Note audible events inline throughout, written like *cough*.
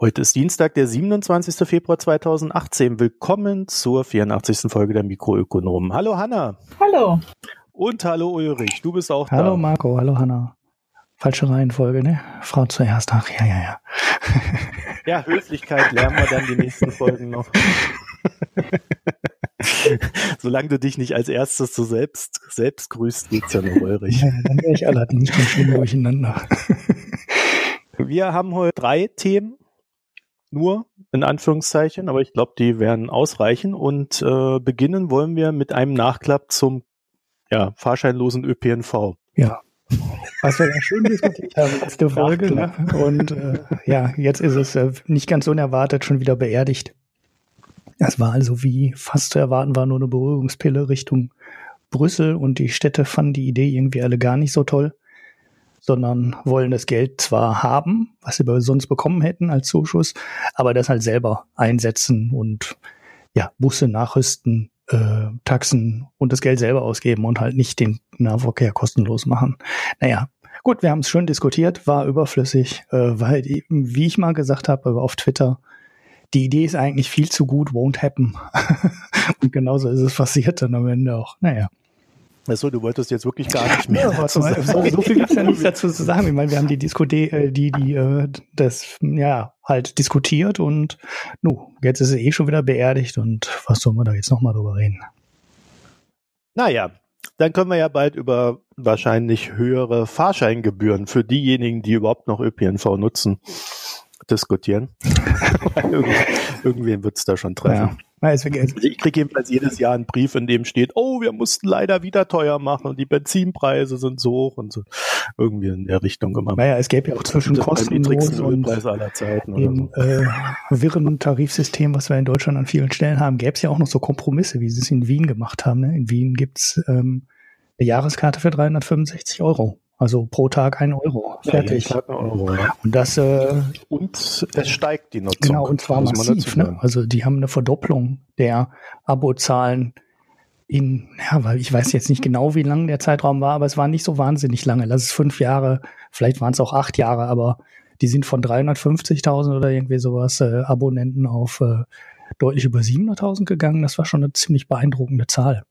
Heute ist Dienstag, der 27. Februar 2018. Willkommen zur 84. Folge der Mikroökonomen. Hallo Hanna. Hallo. Und hallo Ulrich, du bist auch hallo, da. Hallo Marco, hallo Hanna. Falsche Reihenfolge, ne? Frau zuerst. Ach, ja, ja, ja. ja, Höflichkeit lernen wir dann die nächsten Folgen noch. *laughs* Solange du dich nicht als erstes so selbst, selbst grüßt, geht's ja noch Ulrich. Ja, dann wäre ich allerdings schon schön durcheinander. Wir haben heute drei Themen nur, in Anführungszeichen, aber ich glaube, die werden ausreichen. Und äh, beginnen wollen wir mit einem Nachklapp zum ja, fahrscheinlosen ÖPNV. Ja. Was wir ja schön diskutiert haben, letzte Folge. Ne? Und äh, ja, jetzt ist es äh, nicht ganz unerwartet schon wieder beerdigt. Das war also wie fast zu erwarten, war nur eine Beruhigungspille Richtung Brüssel und die Städte fanden die Idee irgendwie alle gar nicht so toll sondern wollen das Geld zwar haben, was sie sonst bekommen hätten als Zuschuss, aber das halt selber einsetzen und ja, Busse nachrüsten, äh, Taxen und das Geld selber ausgeben und halt nicht den Nahverkehr kostenlos machen. Naja, gut, wir haben es schon diskutiert, war überflüssig, äh, weil, wie ich mal gesagt habe auf Twitter, die Idee ist eigentlich viel zu gut, won't happen. *laughs* und genauso ist es passiert dann am Ende auch. Naja. Achso, du wolltest jetzt wirklich gar nicht mehr. *laughs* Ja, so, so, viel gibt es ja nichts *laughs* dazu zu sagen. Ich meine, wir haben die Disco, äh, die, die, äh, das, ja, halt diskutiert und nu, jetzt ist es eh schon wieder beerdigt und was sollen wir da jetzt nochmal drüber reden? Naja, dann können wir ja bald über wahrscheinlich höhere Fahrscheingebühren für diejenigen, die überhaupt noch ÖPNV nutzen, diskutieren. *laughs* Irgendwen wird es da schon treffen. Ja. Also ich kriege jedenfalls jedes Jahr einen Brief, in dem steht, oh, wir mussten leider wieder teuer machen und die Benzinpreise sind so hoch und so. Irgendwie in der Richtung immer. Naja, es gäbe ja auch zwischen kostenlos und aller Zeiten dem so. äh, wirren Tarifsystem, was wir in Deutschland an vielen Stellen haben, gäbe es ja auch noch so Kompromisse, wie sie es in Wien gemacht haben. Ne? In Wien gibt's ähm, eine Jahreskarte für 365 Euro. Also pro Tag ein Euro. Fertig. Ja, ein Euro, ja. Und das äh, und es steigt die Nutzung. Genau, und zwar massiv. Ne? Also die haben eine Verdopplung der Abozahlen in, ja, weil ich weiß jetzt nicht genau, wie lang der Zeitraum war, aber es war nicht so wahnsinnig lange. Lass es fünf Jahre, vielleicht waren es auch acht Jahre, aber die sind von 350.000 oder irgendwie sowas äh, Abonnenten auf äh, deutlich über 700.000 gegangen. Das war schon eine ziemlich beeindruckende Zahl.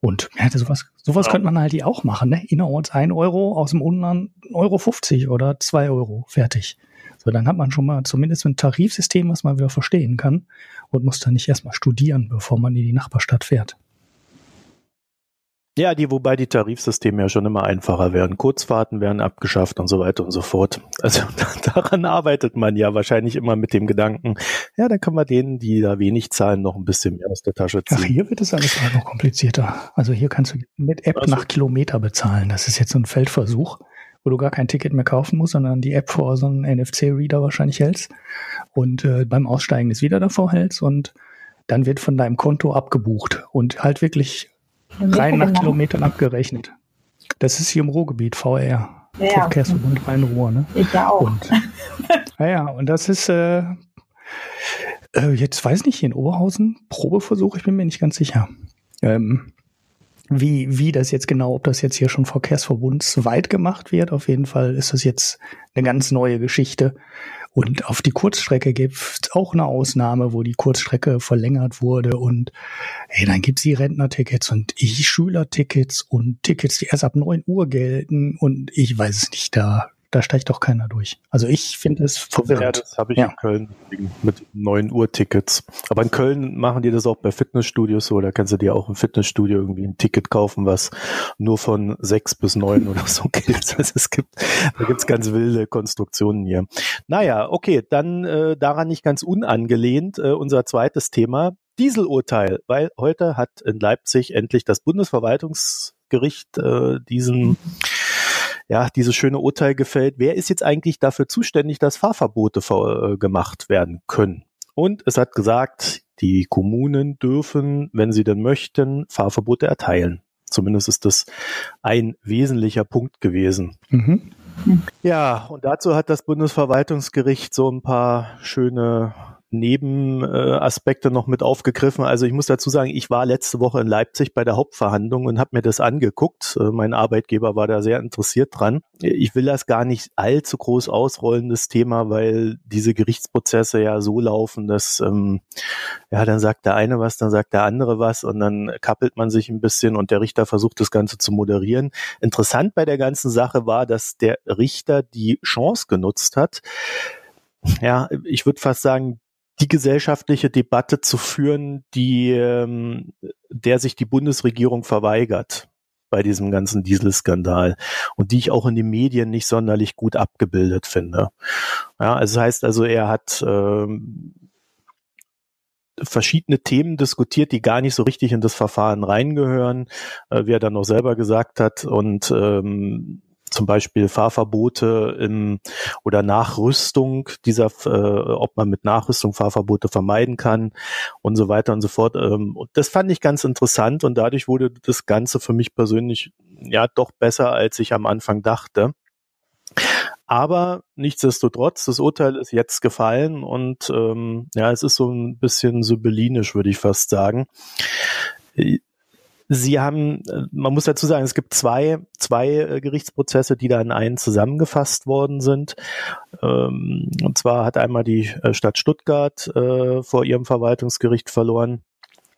Und ja, sowas, sowas ja. könnte man halt hier auch machen, ne? Innerorts ein Euro, aus dem Unland Euro 50 oder zwei Euro. Fertig. So, dann hat man schon mal zumindest ein Tarifsystem, was man wieder verstehen kann und muss dann nicht erstmal studieren, bevor man in die Nachbarstadt fährt. Ja, die, wobei die Tarifsysteme ja schon immer einfacher werden. Kurzfahrten werden abgeschafft und so weiter und so fort. Also *laughs* daran arbeitet man ja wahrscheinlich immer mit dem Gedanken, ja, dann kann man denen, die da wenig zahlen, noch ein bisschen mehr aus der Tasche ziehen. Ach, hier wird es alles noch komplizierter. Also hier kannst du mit App also, nach Kilometer bezahlen. Das ist jetzt so ein Feldversuch, wo du gar kein Ticket mehr kaufen musst, sondern die App vor so einen NFC-Reader wahrscheinlich hältst und äh, beim Aussteigen es wieder davor hältst und dann wird von deinem Konto abgebucht und halt wirklich rein nach genau. Kilometern abgerechnet. Das ist hier im Ruhrgebiet, VR. Ja, Verkehrsverbund Rhein-Ruhr, ne? Ich ja auch. Und, *laughs* naja, und das ist, äh, äh, jetzt weiß nicht, hier in Oberhausen, Probeversuch, ich bin mir nicht ganz sicher. Ähm, wie, wie das jetzt genau, ob das jetzt hier schon verkehrsverbundsweit gemacht wird. Auf jeden Fall ist das jetzt eine ganz neue Geschichte. Und auf die Kurzstrecke gibt es auch eine Ausnahme, wo die Kurzstrecke verlängert wurde. Und hey, dann gibt's die Rentnertickets und ich Schülertickets und Tickets, die erst ab neun Uhr gelten. Und ich weiß es nicht, da da steigt doch keiner durch. Also ich finde es verwirrend. Ja, das habe ich ja. in Köln mit 9 Uhr Tickets. Aber in Köln machen die das auch bei Fitnessstudios so. Da kannst du dir auch im Fitnessstudio irgendwie ein Ticket kaufen, was nur von 6 bis 9 oder so *laughs* gilt. Also es gibt, da gibt's ganz wilde Konstruktionen hier. Naja, okay, dann äh, daran nicht ganz unangelehnt äh, unser zweites Thema. Dieselurteil, weil heute hat in Leipzig endlich das Bundesverwaltungsgericht äh, diesen ja, dieses schöne Urteil gefällt, wer ist jetzt eigentlich dafür zuständig, dass Fahrverbote äh, gemacht werden können? Und es hat gesagt, die Kommunen dürfen, wenn sie denn möchten, Fahrverbote erteilen. Zumindest ist das ein wesentlicher Punkt gewesen. Mhm. Ja, und dazu hat das Bundesverwaltungsgericht so ein paar schöne Nebenaspekte noch mit aufgegriffen. Also ich muss dazu sagen, ich war letzte Woche in Leipzig bei der Hauptverhandlung und habe mir das angeguckt. Äh, mein Arbeitgeber war da sehr interessiert dran. Ich will das gar nicht allzu groß ausrollen, das Thema, weil diese Gerichtsprozesse ja so laufen, dass ähm, ja dann sagt der eine was, dann sagt der andere was und dann kappelt man sich ein bisschen und der Richter versucht das Ganze zu moderieren. Interessant bei der ganzen Sache war, dass der Richter die Chance genutzt hat, ja, ich würde fast sagen, die gesellschaftliche Debatte zu führen, die ähm, der sich die Bundesregierung verweigert bei diesem ganzen Dieselskandal und die ich auch in den Medien nicht sonderlich gut abgebildet finde. Ja, also das heißt also, er hat ähm, verschiedene Themen diskutiert, die gar nicht so richtig in das Verfahren reingehören, äh, wie er dann noch selber gesagt hat und ähm, zum Beispiel Fahrverbote im, oder Nachrüstung dieser, äh, ob man mit Nachrüstung Fahrverbote vermeiden kann und so weiter und so fort. Ähm, und das fand ich ganz interessant und dadurch wurde das Ganze für mich persönlich ja doch besser, als ich am Anfang dachte. Aber nichtsdestotrotz, das Urteil ist jetzt gefallen und ähm, ja, es ist so ein bisschen sybilinisch, würde ich fast sagen. Sie haben, äh, man muss dazu sagen, es gibt zwei, zwei äh, Gerichtsprozesse, die da in einen zusammengefasst worden sind. Ähm, und zwar hat einmal die äh, Stadt Stuttgart vor ihrem Verwaltungsgericht verloren.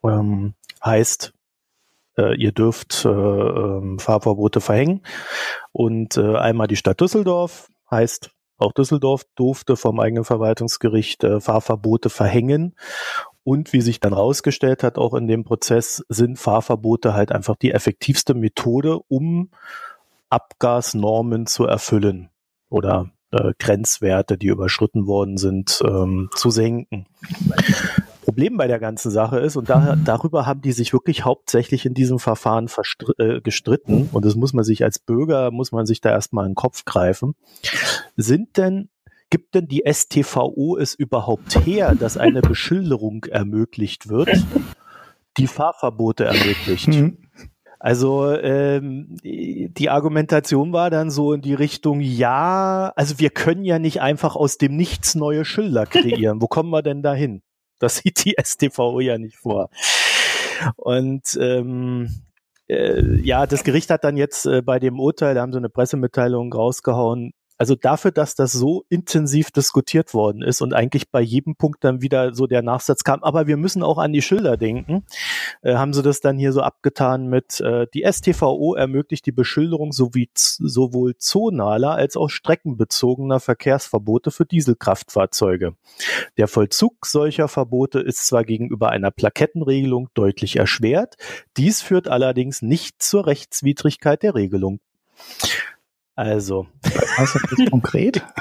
Ähm, heißt, ihr dürft ähm, Fahrverbote verhängen. Und einmal die Stadt Düsseldorf, heißt, auch Düsseldorf durfte vom eigenen Verwaltungsgericht Fahrverbote verhängen. Und wie sich dann rausgestellt hat, auch in dem Prozess sind Fahrverbote halt einfach die effektivste Methode, um Abgasnormen zu erfüllen oder äh, Grenzwerte, die überschritten worden sind, ähm, zu senken. Problem bei der ganzen Sache ist, und da, darüber haben die sich wirklich hauptsächlich in diesem Verfahren äh, gestritten, und das muss man sich als Bürger, muss man sich da erstmal in den Kopf greifen, sind denn gibt denn die STVO es überhaupt her, dass eine *laughs* Beschilderung ermöglicht wird, die Fahrverbote ermöglicht? Mhm. Also ähm, die Argumentation war dann so in die Richtung, ja, also wir können ja nicht einfach aus dem Nichts neue Schilder *laughs* kreieren. Wo kommen wir denn dahin? Das sieht die STVO ja nicht vor. Und ähm, äh, ja, das Gericht hat dann jetzt äh, bei dem Urteil, da haben sie eine Pressemitteilung rausgehauen, also dafür, dass das so intensiv diskutiert worden ist und eigentlich bei jedem Punkt dann wieder so der Nachsatz kam, aber wir müssen auch an die Schilder denken, äh, haben sie das dann hier so abgetan mit, äh, die STVO ermöglicht die Beschilderung sowie sowohl zonaler als auch streckenbezogener Verkehrsverbote für Dieselkraftfahrzeuge. Der Vollzug solcher Verbote ist zwar gegenüber einer Plakettenregelung deutlich erschwert, dies führt allerdings nicht zur Rechtswidrigkeit der Regelung. Also. Was ist das konkret? *laughs*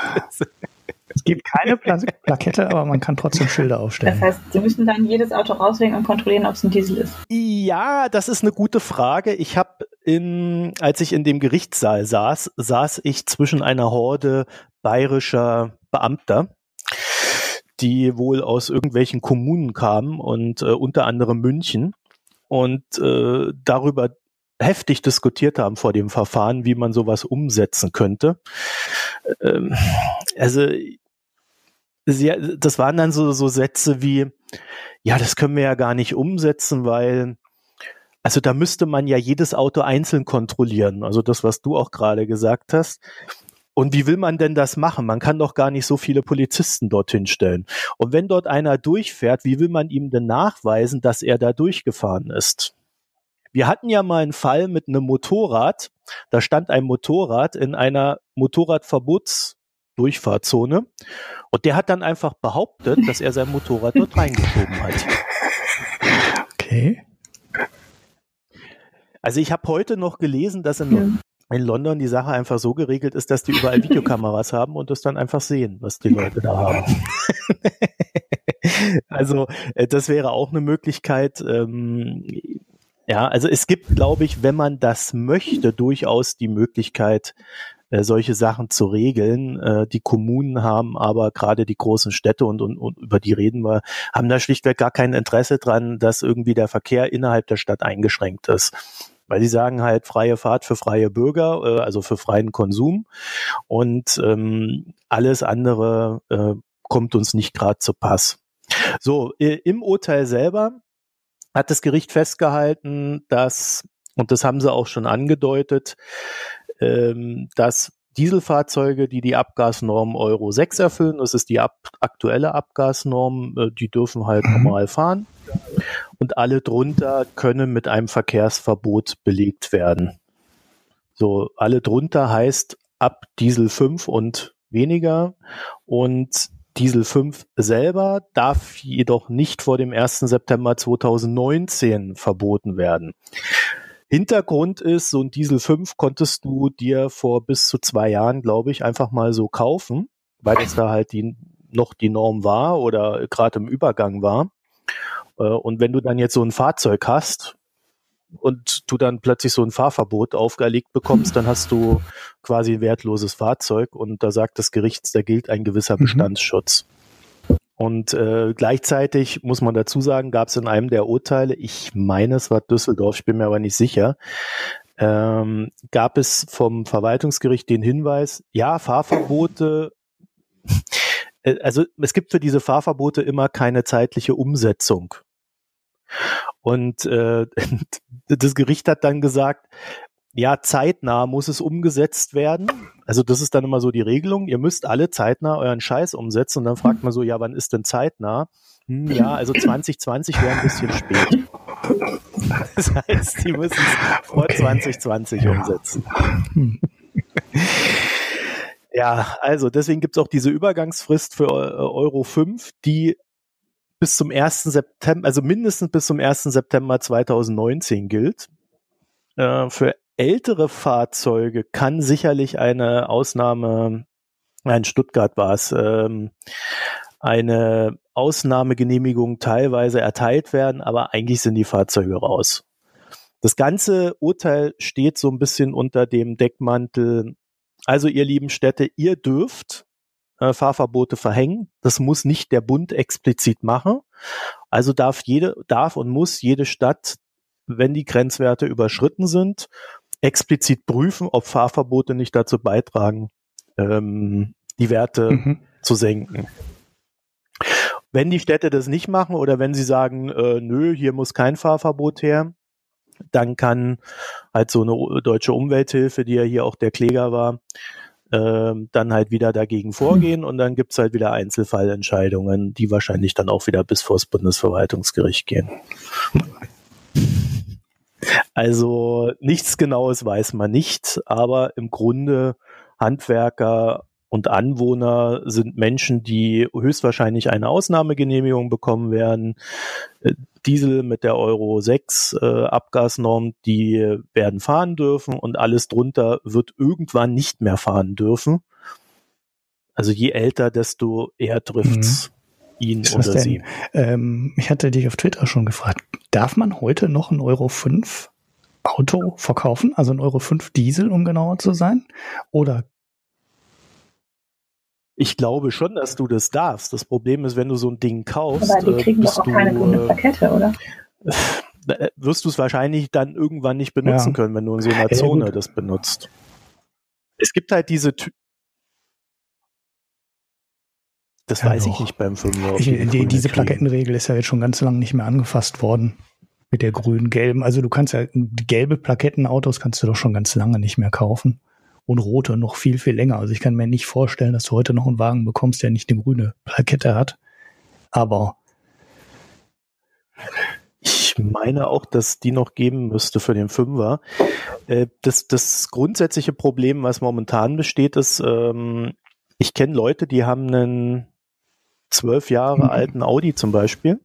Es gibt keine Pla Plakette, aber man kann trotzdem Schilder aufstellen. Das heißt, Sie müssen dann jedes Auto rauslegen und kontrollieren, ob es ein Diesel ist. Ja, das ist eine gute Frage. Ich habe in, als ich in dem Gerichtssaal saß, saß ich zwischen einer Horde bayerischer Beamter, die wohl aus irgendwelchen Kommunen kamen und äh, unter anderem München und äh, darüber heftig diskutiert haben vor dem Verfahren, wie man sowas umsetzen könnte. Ähm, also sie, das waren dann so, so Sätze wie, ja, das können wir ja gar nicht umsetzen, weil also da müsste man ja jedes Auto einzeln kontrollieren. Also das, was du auch gerade gesagt hast. Und wie will man denn das machen? Man kann doch gar nicht so viele Polizisten dorthin stellen. Und wenn dort einer durchfährt, wie will man ihm denn nachweisen, dass er da durchgefahren ist? Wir hatten ja mal einen Fall mit einem Motorrad. Da stand ein Motorrad in einer Motorradverbotsdurchfahrzone und der hat dann einfach behauptet, dass er sein Motorrad dort reingeschoben hat. Okay. Also ich habe heute noch gelesen, dass in, in, London die Sache einfach so geregelt ist, dass die überall Videokameras haben und das dann einfach sehen, was die Leute da haben. *laughs* also äh, das wäre auch eine Möglichkeit. Ähm, ja, also es gibt, glaube ich, wenn man das möchte, durchaus die Möglichkeit, äh, solche Sachen zu regeln. Äh, die Kommunen haben aber gerade die großen Städte und, und, und über die reden wir, haben da schlichtweg gar kein Interesse dran, dass irgendwie der Verkehr innerhalb der Stadt eingeschränkt ist. Weil sie sagen halt freie Fahrt für freie Bürger, äh, also für freien Konsum und ähm, alles andere äh, kommt uns nicht gerade zu Pass. So, im Urteil selber hat das Gericht festgehalten, dass, und das haben sie auch schon angedeutet, ähm, dass Dieselfahrzeuge, die die Abgasnorm Euro 6 erfüllen, das ist die ab aktuelle Abgasnorm, äh, die dürfen halt mhm. normal fahren. Und alle drunter können mit einem Verkehrsverbot belegt werden. So, alle drunter heißt ab Diesel 5 und weniger. Und Diesel 5 selber darf jedoch nicht vor dem 1. September 2019 verboten werden. Hintergrund ist, so ein Diesel 5 konntest du dir vor bis zu zwei Jahren, glaube ich, einfach mal so kaufen, weil das da halt die, noch die Norm war oder gerade im Übergang war. Äh, und wenn du dann jetzt so ein Fahrzeug hast und du dann plötzlich so ein Fahrverbot aufgelegt bekommst, dann hast du quasi ein wertloses Fahrzeug und da sagt das Gericht, da gilt ein gewisser mhm. Bestandsschutz. Und äh, gleichzeitig muss man dazu sagen, gab es in einem der Urteile, ich meine, es war Düsseldorf, ich bin mir aber nicht sicher, ähm, gab es vom Verwaltungsgericht den Hinweis, ja, Fahrverbote, äh, also es gibt für diese Fahrverbote immer keine zeitliche Umsetzung. Und äh, *laughs* das Gericht hat dann gesagt, ja, zeitnah muss es umgesetzt werden. Also das ist dann immer so die Regelung. Ihr müsst alle zeitnah euren Scheiß umsetzen. Und dann fragt man so, ja, wann ist denn zeitnah? Hm, ja, also 2020 wäre ein bisschen spät. *laughs* Das heißt, die müssen es vor okay. 2020 umsetzen. Ja, also deswegen gibt es auch diese Übergangsfrist für Euro 5, die bis zum 1. September, also mindestens bis zum 1. September 2019 gilt. Äh, für ältere Fahrzeuge kann sicherlich eine Ausnahme, in Stuttgart war es, ähm, eine Ausnahmegenehmigung teilweise erteilt werden, aber eigentlich sind die Fahrzeuge raus. Das ganze Urteil steht so ein bisschen unter dem Deckmantel. Also ihr lieben Städte, ihr dürft äh, Fahrverbote verhängen. Das muss nicht der Bund explizit machen. Also darf jede, darf und muss jede Stadt, wenn die Grenzwerte überschritten sind, explizit prüfen, ob Fahrverbote nicht dazu beitragen, ähm, die Werte mhm. zu senken. Wenn die Städte das nicht machen oder wenn sie sagen, äh, nö, hier muss kein Fahrverbot her, dann kann halt so eine deutsche Umwelthilfe, die ja hier auch der Kläger war, äh, dann halt wieder dagegen vorgehen und dann gibt's halt wieder Einzelfallentscheidungen, die wahrscheinlich dann auch wieder bis vor Bundesverwaltungsgericht gehen. Also nichts Genaues weiß man nicht, aber im Grunde Handwerker und Anwohner sind Menschen, die höchstwahrscheinlich eine Ausnahmegenehmigung bekommen werden. Äh, Diesel mit der Euro 6 äh, Abgasnorm, die werden fahren dürfen und alles drunter wird irgendwann nicht mehr fahren dürfen. Also je älter, desto eher trifft's mhm. ihn oder sie. Ähm, ich hatte dich auf Twitter schon gefragt, darf man heute noch ein Euro 5 Auto verkaufen, also ein Euro 5 Diesel, um genauer zu sein? Oder ich glaube schon, dass du das darfst. Das Problem ist, wenn du so ein Ding kaufst. Aber die kriegen doch auch du, keine grüne äh, Plakette, oder? *laughs* Äh, wirst du es wahrscheinlich dann irgendwann nicht benutzen ja. können, wenn du in so einer Zone ja, das benutzt. Es gibt halt diese Ty Das ja, weiß doch. ich nicht beim 5 die, Diese Plakettenregel ist ja jetzt schon ganz lange nicht mehr angefasst worden. Mit der grün-gelben. Also du kannst ja gelbe Plakettenautos kannst du doch schon ganz lange nicht mehr kaufen und rote noch viel, viel länger. Also ich kann mir nicht vorstellen, dass du heute noch einen Wagen bekommst, der nicht eine grüne Plakette hat. Aber ich meine auch, dass die noch geben müsste für den Fünfer. Äh, das, das grundsätzliche Problem, was momentan besteht, ist, ähm, ich kenne Leute, die haben einen zwölf Jahre mhm. alten Audi zum Beispiel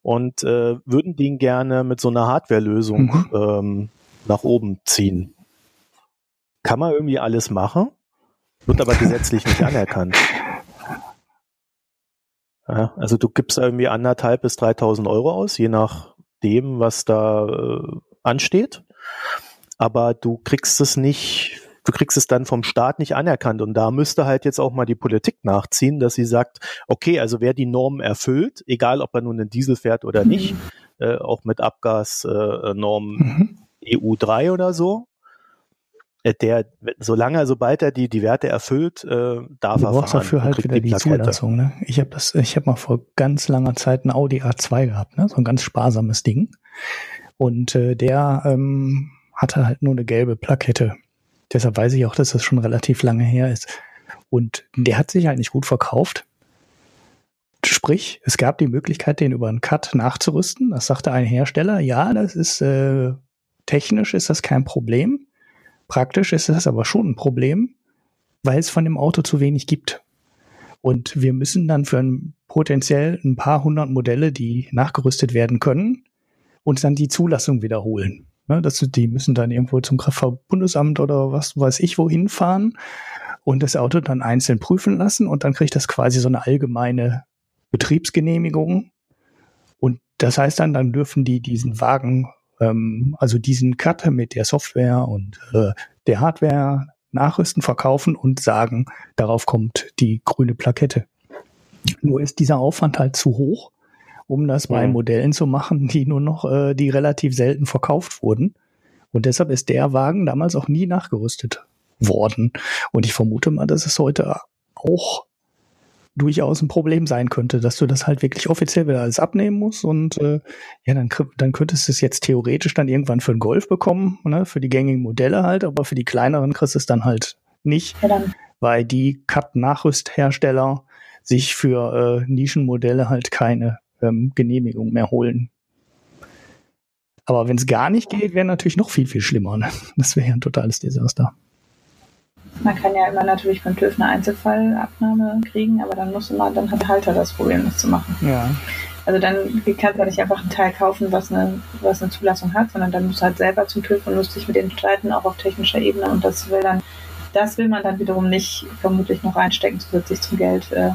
und äh, würden den gerne mit so einer Hardware-Lösung mhm. ähm, nach oben ziehen kann man irgendwie alles machen, wird aber gesetzlich nicht anerkannt. *laughs* Ja, also du gibst irgendwie anderthalb bis 3.000 Euro aus, je nachdem, was da äh, ansteht. Aber du kriegst es nicht, du kriegst es dann vom Staat nicht anerkannt. Und da müsste halt jetzt auch mal die Politik nachziehen, dass sie sagt, okay, also wer die Normen erfüllt, egal ob er nun einen Diesel fährt oder nicht, mhm. äh, auch mit Abgasnormen äh, mhm. EU3 oder so, der, solange, sobald er die, die Werte erfüllt, äh, darf du er brauchst fahren. dafür halt wieder die, Plakette. Zulassung. Ne? Ich habe das, ich habe mal vor ganz langer Zeit ein Audi A2 gehabt, ne? so ein ganz sparsames Ding. Und äh, der ähm, hatte halt nur eine gelbe Plakette. Deshalb weiß ich auch, dass das schon relativ lange her ist. Und der hat sich halt nicht gut verkauft. Sprich, es gab die Möglichkeit, den über einen Cut nachzurüsten. Das sagte ein Hersteller, ja, das ist äh, technisch ist das kein Problem. Praktisch ist das aber schon ein Problem, weil es von dem Auto zu wenig gibt. Und wir müssen dann für ein, potenziell ein paar hundert Modelle, die nachgerüstet werden können, uns dann die Zulassung wiederholen. Ne, das, die müssen dann irgendwo zum Kraftfahrtbundesamt oder was weiß ich wohin fahren und das Auto dann einzeln prüfen lassen und dann kriegt das quasi so eine allgemeine Betriebsgenehmigung. Und das heißt dann, dann dürfen die diesen Wagen, ähm, also diesen Cut mit der Software und äh, der Hardware nachrüsten, verkaufen und sagen, darauf kommt die grüne Plakette. Nur ist dieser Aufwand halt zu hoch, um das bei Mhm. Modellen zu machen, die nur noch, äh, die relativ selten verkauft wurden. Und deshalb ist der Wagen damals auch nie nachgerüstet worden. Und ich vermute mal, dass es heute auch durchaus ein Problem sein könnte, dass du das halt wirklich offiziell wieder alles abnehmen musst und äh, ja, dann, dann könntest du es jetzt theoretisch dann irgendwann für einen Golf bekommen, ne, für die gängigen Modelle halt, aber für die kleineren kriegst du es dann halt nicht, Ja, dann weil die Cut-Nachrüsthersteller sich für äh, Nischenmodelle halt keine ähm, Genehmigung mehr holen. Aber wenn es gar nicht geht, wäre natürlich noch viel, viel schlimmer. Ne? Das wäre ja ein totales Desaster. Man kann ja immer natürlich beim TÜV eine Einzelfallabnahme kriegen, aber dann muss immer, dann hat der Halter das Problem, das zu machen. Ja. Also dann kannst du ja nicht einfach ein Teil kaufen, was eine, was eine Zulassung hat, sondern dann musst du halt selber zum TÜV und musst dich mit denen streiten, auch auf technischer Ebene. Und das will dann, das will man dann wiederum nicht vermutlich noch reinstecken zusätzlich zum Geld, äh,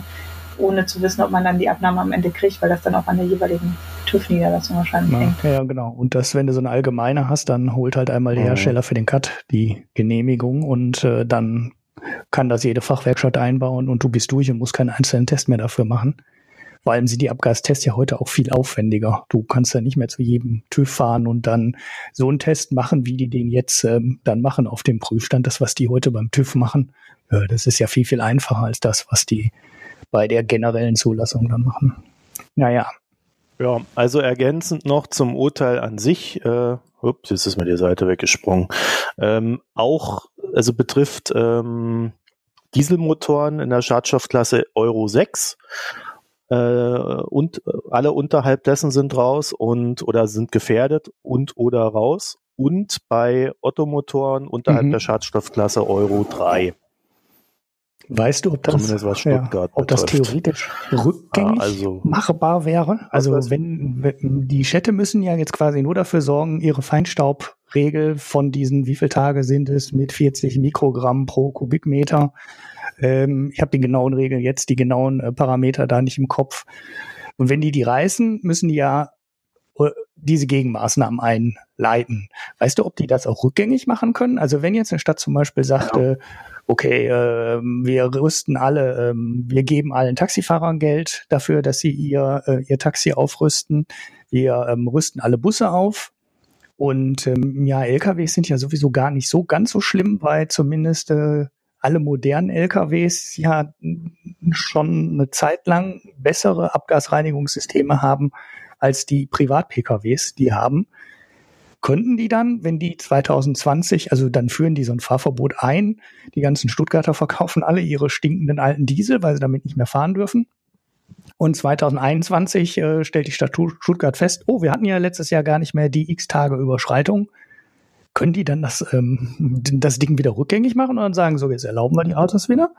ohne zu wissen, ob man dann die Abnahme am Ende kriegt, weil das dann auch an der jeweiligen TÜV-Niederlassung wahrscheinlich Ja, hängt. ja, genau. Und das, wenn du so eine allgemeine hast, dann holt halt einmal der Mhm. Hersteller für den Cut die Genehmigung und äh, dann kann das jede Fachwerkstatt einbauen und du bist durch und musst keinen einzelnen Test mehr dafür machen. Vor allem sind die Abgastests ja heute auch viel aufwendiger. Du kannst ja nicht mehr zu jedem TÜV fahren und dann so einen Test machen, wie die den jetzt ähm, dann machen auf dem Prüfstand. Das, was die heute beim TÜV machen, äh, das ist ja viel, viel einfacher als das, was die bei der generellen Zulassung dann machen. Naja, Ja, also ergänzend noch zum Urteil an sich, äh, ups, jetzt ist mir die Seite weggesprungen, ähm, auch, also betrifft ähm, Dieselmotoren in der Schadstoffklasse Euro 6 äh, und alle unterhalb dessen sind raus und oder sind gefährdet und oder raus und bei Ottomotoren unterhalb Mhm. der Schadstoffklasse Euro 3. Weißt du, ob das, Stuttgart ob das theoretisch rückgängig Ah, also- machbar wäre? Also wenn, wenn die Städte müssen ja jetzt quasi nur dafür sorgen, ihre Feinstaubregel von diesen, wie viele Tage sind es, mit 40 Mikrogramm pro Kubikmeter. Ähm, ich habe die genauen Regeln jetzt, die genauen äh, Parameter da nicht im Kopf. Und wenn die die reißen, müssen die ja äh, diese Gegenmaßnahmen einleiten. Weißt du, ob die das auch rückgängig machen können? Also wenn jetzt eine Stadt zum Beispiel sagt, äh, okay, ähm, wir rüsten alle, ähm, wir geben allen Taxifahrern Geld dafür, dass sie ihr, äh, ihr Taxi aufrüsten. Wir ähm, rüsten alle Busse auf. Und ähm, ja, LKWs sind ja sowieso gar nicht so ganz so schlimm, weil zumindest äh, alle modernen LKWs ja schon eine Zeit lang bessere Abgasreinigungssysteme haben als die Privat-PKWs, die haben. Könnten die dann, wenn die 2020, also dann führen die so ein Fahrverbot ein, die ganzen Stuttgarter verkaufen alle ihre stinkenden alten Diesel, weil sie damit nicht mehr fahren dürfen. Und 2021 äh, stellt die Stadt Stuttgart fest, oh, wir hatten ja letztes Jahr gar nicht mehr die x Tage Überschreitung. Können die dann das, ähm, das Ding wieder rückgängig machen und dann sagen, so, jetzt erlauben wir die Autos wieder?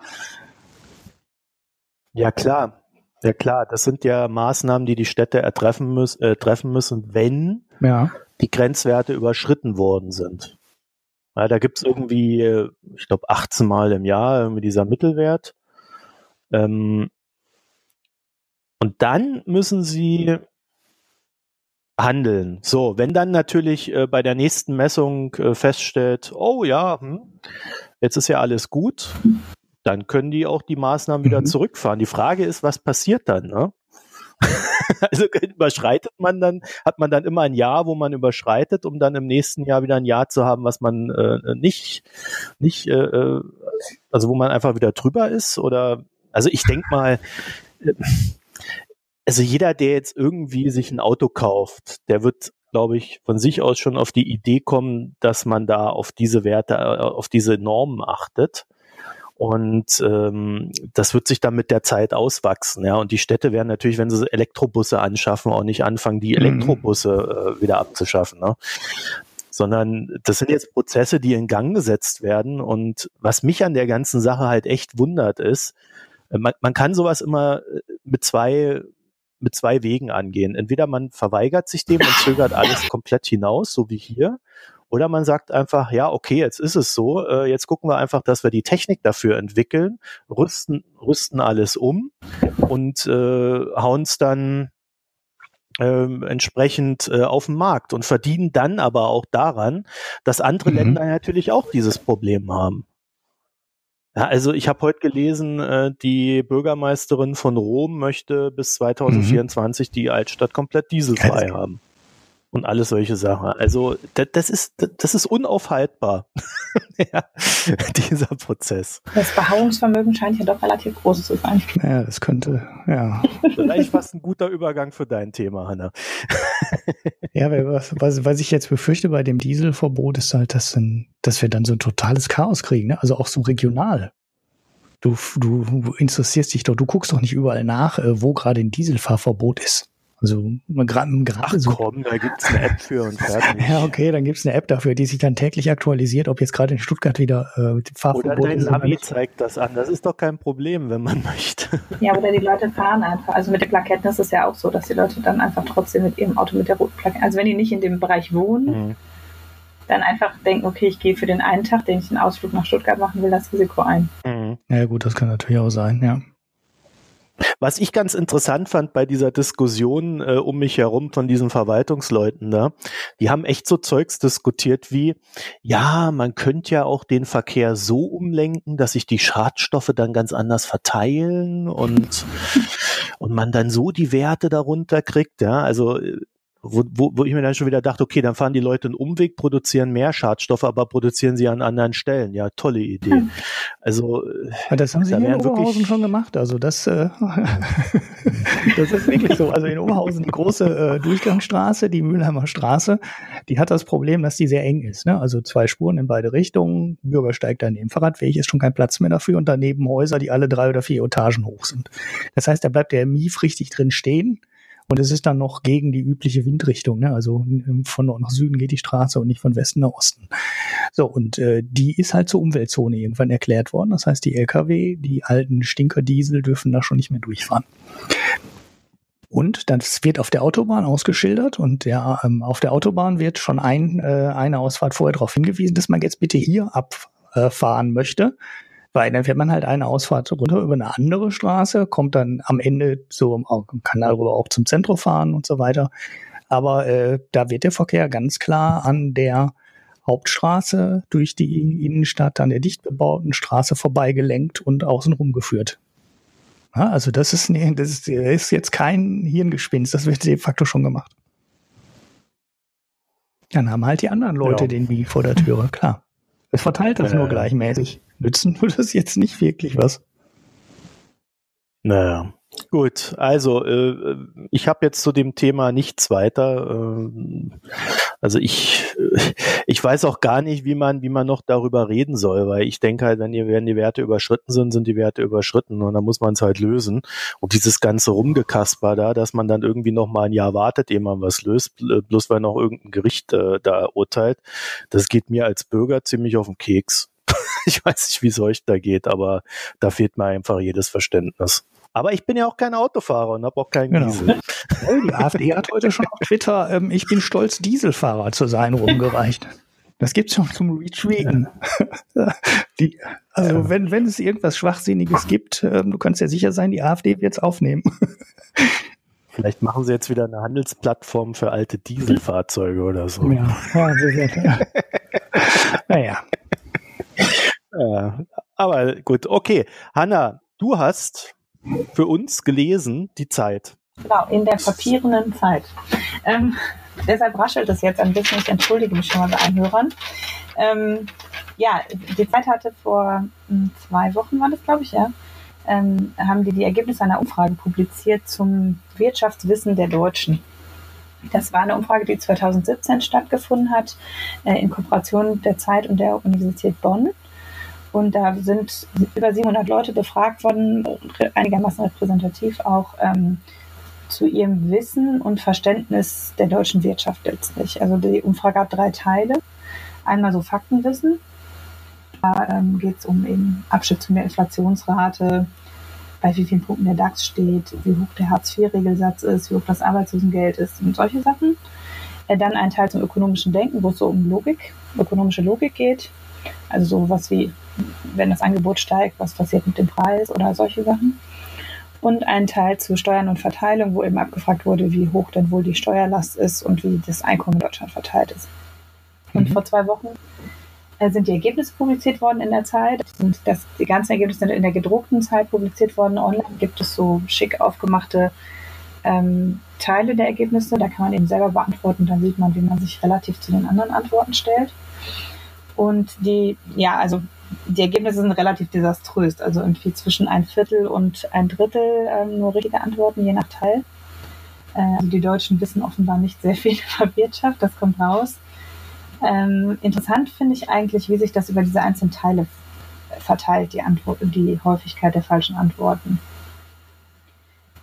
Ja, klar. Ja, klar. Das sind ja Maßnahmen, die die Städte ertreffen müssen, äh, treffen müssen, wenn Ja. Die Grenzwerte überschritten worden sind. Ja, da gibt's irgendwie, äh, ich glaube, 18 Mal im Jahr irgendwie dieser Mittelwert. Ähm, und dann müssen sie handeln. So, wenn dann natürlich äh, bei der nächsten Messung äh, feststellt, oh ja, hm, jetzt ist ja alles gut, dann können die auch die Maßnahmen wieder Mhm. zurückfahren. Die Frage ist, was passiert dann? Ne? *laughs* also überschreitet man dann, hat man dann immer ein Jahr, wo man überschreitet, um dann im nächsten Jahr wieder ein Jahr zu haben, was man äh, nicht, nicht, äh, äh also wo man einfach wieder drüber ist? Oder also ich denke mal, äh, also jeder, der jetzt irgendwie sich ein Auto kauft, der wird glaube ich, von sich aus schon auf die Idee kommen, dass man da auf diese Werte, äh, auf diese Normen achtet. Und ähm, das wird sich dann mit der Zeit auswachsen. Ja. Und die Städte werden natürlich, wenn sie Elektrobusse anschaffen, auch nicht anfangen, die mhm. Elektrobusse äh, wieder abzuschaffen. Ne? Sondern das sind jetzt Prozesse, die in Gang gesetzt werden. Und was mich an der ganzen Sache halt echt wundert, ist, äh, man, man kann sowas immer äh, mit zwei mit zwei Wegen angehen. Entweder man verweigert sich dem und zögert *laughs* alles komplett hinaus, so wie hier, oder man sagt einfach, ja, okay, jetzt ist es so, äh, jetzt gucken wir einfach, dass wir die Technik dafür entwickeln, rüsten, rüsten alles um und äh, hauen es dann äh, entsprechend äh, auf den Markt und verdienen dann aber auch daran, dass andere mhm. Länder natürlich auch dieses Problem haben. Ja, also ich habe heute gelesen, äh, die Bürgermeisterin von Rom möchte bis 2024 mhm. die Altstadt komplett dieselfrei haben und alles solche Sachen. Also das, das ist das ist unaufhaltbar, *laughs* ja, dieser Prozess. Das Beharrungsvermögen scheint ja doch relativ groß zu sein. Ja, das könnte, ja. Vielleicht fast ein guter Übergang für dein Thema, Hanna. *laughs* ja, was, was, was ich jetzt befürchte bei dem Dieselverbot ist halt, dass, dann, dass wir dann so ein totales Chaos kriegen, ne? also auch so regional. Du, du interessierst dich doch, du guckst doch nicht überall nach, äh, wo gerade ein Dieselfahrverbot ist. Also gerade gerade so. komm, da gibt's eine App für und fertig. *laughs* ja, okay, dann gibt's eine App dafür, die sich dann täglich aktualisiert, ob jetzt gerade in Stuttgart wieder äh, Fahrverbot Oder dein Navi zeigt das an. Das ist doch kein Problem, wenn man *laughs* möchte. Ja, oder die Leute fahren einfach. Also mit den Plaketten ist es ja auch so, dass die Leute dann einfach trotzdem mit ihrem Auto mit der roten Plakette, also wenn die nicht in dem Bereich wohnen, mhm. dann einfach denken, okay, ich gehe für den einen Tag, den ich einen Ausflug nach Stuttgart machen will, das Risiko ein. Mhm. Ja gut, das kann natürlich auch sein, ja. Was ich ganz interessant fand bei dieser Diskussion äh, um mich herum von diesen Verwaltungsleuten da, die haben echt so Zeugs diskutiert wie, ja, man könnte ja auch den Verkehr so umlenken, dass sich die Schadstoffe dann ganz anders verteilen und, und man dann so die Werte darunter kriegt, ja, also äh, wo, wo, ich mir dann schon wieder dachte, okay, dann fahren die Leute einen Umweg, produzieren mehr Schadstoffe, aber produzieren sie an anderen Stellen. Ja, tolle Idee. Hm. Also ja, das haben sie da hier in Oberhausen schon gemacht. Also das, äh, *laughs* das ist wirklich so. Also in Oberhausen die große äh, Durchgangsstraße, die Mülheimer Straße, die hat das Problem, dass die sehr eng ist. Ne? Also zwei Spuren in beide Richtungen. Bürgersteig daneben, Fahrradweg ist schon kein Platz mehr dafür und daneben Häuser, die alle drei oder vier Etagen hoch sind. Das heißt, da bleibt der Mief richtig drin stehen und es ist dann noch gegen die übliche Windrichtung. Ne? Also von Nord nach Süden geht die Straße und nicht von Westen nach Osten. So, und äh, die ist halt zur Umweltzone irgendwann erklärt worden. Das heißt, die Lkw, die alten Stinkerdiesel dürfen da schon nicht mehr durchfahren. Und das wird auf der Autobahn ausgeschildert und der, ähm, auf der Autobahn wird schon ein, äh, eine Ausfahrt vorher darauf hingewiesen, dass man jetzt bitte hier abfahren möchte. Weil dann fährt man halt eine Ausfahrt runter über eine andere Straße, kommt dann am Ende so kann darüber auch zum Zentrum fahren und so weiter. Aber äh, da wird der Verkehr ganz klar an der Hauptstraße durch die Innenstadt, an der dicht bebauten Straße vorbeigelenkt und außenrum geführt. Ja, also das ist, nee, das ist, ist jetzt kein Hirngespinst, das wird de facto schon gemacht. Dann haben halt die anderen Leute ja. den Wie vor der Türe, klar. Es verteilt das äh, nur gleichmäßig. Nützen *laughs* würde das jetzt nicht wirklich was. Naja. Gut, also äh, ich habe jetzt zu dem Thema nichts weiter. Äh, also ich, äh, *laughs* ich weiß auch gar nicht, wie man, wie man noch darüber reden soll, weil ich denke halt, wenn die, wenn die Werte überschritten sind, sind die Werte überschritten und dann muss man es halt lösen. Und dieses ganze Rumgekasper da, dass man dann irgendwie noch mal ein Jahr wartet, ehe man was löst, bloß weil noch irgendein Gericht äh, da urteilt, das geht mir als Bürger ziemlich auf den Keks. *laughs* ich weiß nicht, wie es euch da geht, aber da fehlt mir einfach jedes Verständnis. Aber ich bin ja auch kein Autofahrer und habe auch keinen genau. Diesel. *laughs* Die AfD hat heute schon auf Twitter, ähm, ich bin stolz, Dieselfahrer zu sein, rumgereicht. Das gibt's schon zum Retweeten. *laughs* die, also ja. wenn, wenn es irgendwas Schwachsinniges gibt, ähm, du kannst ja sicher sein, die AfD wird's aufnehmen. Vielleicht machen sie jetzt wieder eine Handelsplattform für alte Dieselfahrzeuge oder so. Ja, ja, naja. Aber gut, okay. Hanna, du hast für uns gelesen die Zeit. Genau, in der papierenden Zeit. Ähm, deshalb raschelt es jetzt ein bisschen. Ich entschuldige mich schon mal bei allen Hörern. Ähm, ja, die Zeit hatte vor hm, zwei Wochen, war das glaube ich, ja, ähm, haben die die Ergebnisse einer Umfrage publiziert zum Wirtschaftswissen der Deutschen. Das war eine Umfrage, die 2017 stattgefunden hat, äh, in Kooperation der Zeit und der Universität Bonn. Und da sind über 700 Leute befragt worden, einigermaßen repräsentativ auch ähm, zu ihrem Wissen und Verständnis der deutschen Wirtschaft letztlich. Also die Umfrage hat drei Teile. Einmal so Faktenwissen. Da ähm, geht es um eben Abschätzung der Inflationsrate, bei wie vielen Punkten der DAX steht, wie hoch der Hartz-IV-Regelsatz ist, wie hoch das Arbeitslosengeld ist und solche Sachen. Äh, dann ein Teil zum ökonomischen Denken, wo es so um Logik, ökonomische Logik geht. Also sowas wie, wenn das Angebot steigt, was passiert mit dem Preis oder solche Sachen. Und ein Teil zu Steuern und Verteilung, wo eben abgefragt wurde, wie hoch denn wohl die Steuerlast ist und wie das Einkommen in Deutschland verteilt ist. Und mhm. vor zwei Wochen äh, sind die Ergebnisse publiziert worden in der Zeit. Sind das, die ganzen Ergebnisse sind in der gedruckten Zeit publiziert worden. Online gibt es so schick aufgemachte ähm, Teile der Ergebnisse. Da kann man eben selber beantworten. Dann sieht man, wie man sich relativ zu den anderen Antworten stellt. Und die, ja, also die Ergebnisse sind relativ desaströs. Also irgendwie zwischen ein Viertel und ein Drittel ähm, nur richtige Antworten, je nach Teil. Äh, also die Deutschen wissen offenbar nicht sehr viel *laughs* über Wirtschaft, das kommt raus. Ähm, interessant finde ich eigentlich, wie sich das über diese einzelnen Teile verteilt, die, Antwort, die Häufigkeit der falschen Antworten.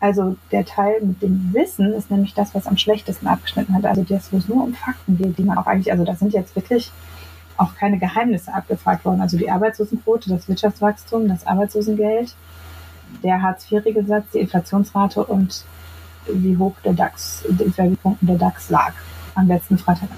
Also der Teil mit dem Wissen ist nämlich das, was am schlechtesten abgeschnitten hat. Also das, wo es nur um Fakten geht, die man auch eigentlich, also das sind jetzt wirklich auch keine Geheimnisse abgefragt worden. Also die Arbeitslosenquote, das Wirtschaftswachstum, das Arbeitslosengeld, der Hartz-IV-Regelsatz, die Inflationsrate und wie hoch der DAX, in welchen Punkten der DAX lag am letzten Freitag.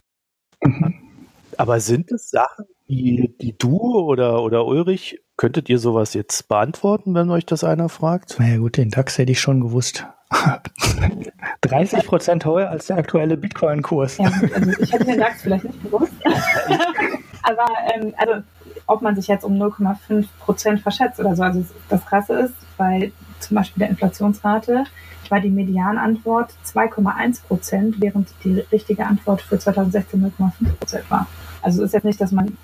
Aber sind es Sachen, die, die du oder, oder Ulrich, könntet ihr sowas jetzt beantworten, wenn euch das einer fragt? Naja gut, den DAX hätte ich schon gewusst. *laughs* 30 Prozent höher als der aktuelle Bitcoin-Kurs. Ja, also ich hätte den DAX vielleicht nicht gewusst. *laughs* *laughs* Aber ähm, also ob man sich jetzt um 0,5 Prozent verschätzt oder so. Also das Krasse ist, bei zum Beispiel der Inflationsrate war die Medianantwort 2,1 Prozent, während die richtige Antwort für 2016 0,5 Prozent war. Also es ist jetzt nicht, dass man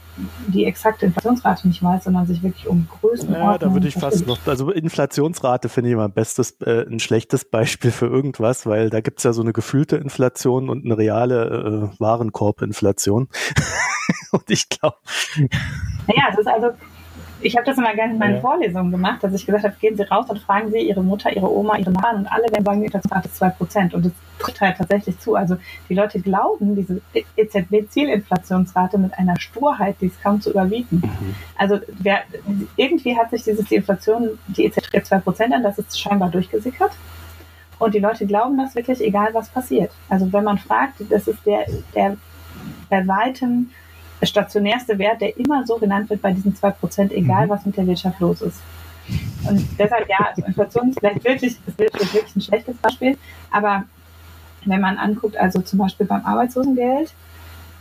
die exakte Inflationsrate nicht weiß, sondern sich wirklich um Größenordnung... Ja, da würde ich fast noch, also Inflationsrate finde ich immer ein bestes, äh, ein schlechtes Beispiel für irgendwas, weil da gibt es ja so eine gefühlte Inflation und eine reale äh, Warenkorbinflation. *laughs* *laughs* und ich glaube... Naja, es ist also ich habe das immer gerne in meinen ja. Vorlesungen gemacht, dass ich gesagt habe, gehen Sie raus und fragen Sie Ihre Mutter, Ihre Oma, Ihre Nachbarn und alle werden sagen, die Inflationsrate ist 2%. Und das tritt halt tatsächlich zu. Also die Leute glauben, diese EZB-Zielinflationsrate mit einer Sturheit, die ist kaum zu überbieten. Mhm. Also wer, irgendwie hat sich dieses, die Inflation, die EZB 2% an, das ist scheinbar durchgesickert. Und die Leute glauben das wirklich, egal was passiert. Also wenn man fragt, das ist der, der bei weitem stationärste Wert, der immer so genannt wird bei diesen 2%, egal mhm. was mit der Wirtschaft los ist. Und deshalb, ja, also Inflation ist vielleicht wirklich, ist wirklich ein schlechtes Beispiel, aber wenn man anguckt, also zum Beispiel beim Arbeitslosengeld,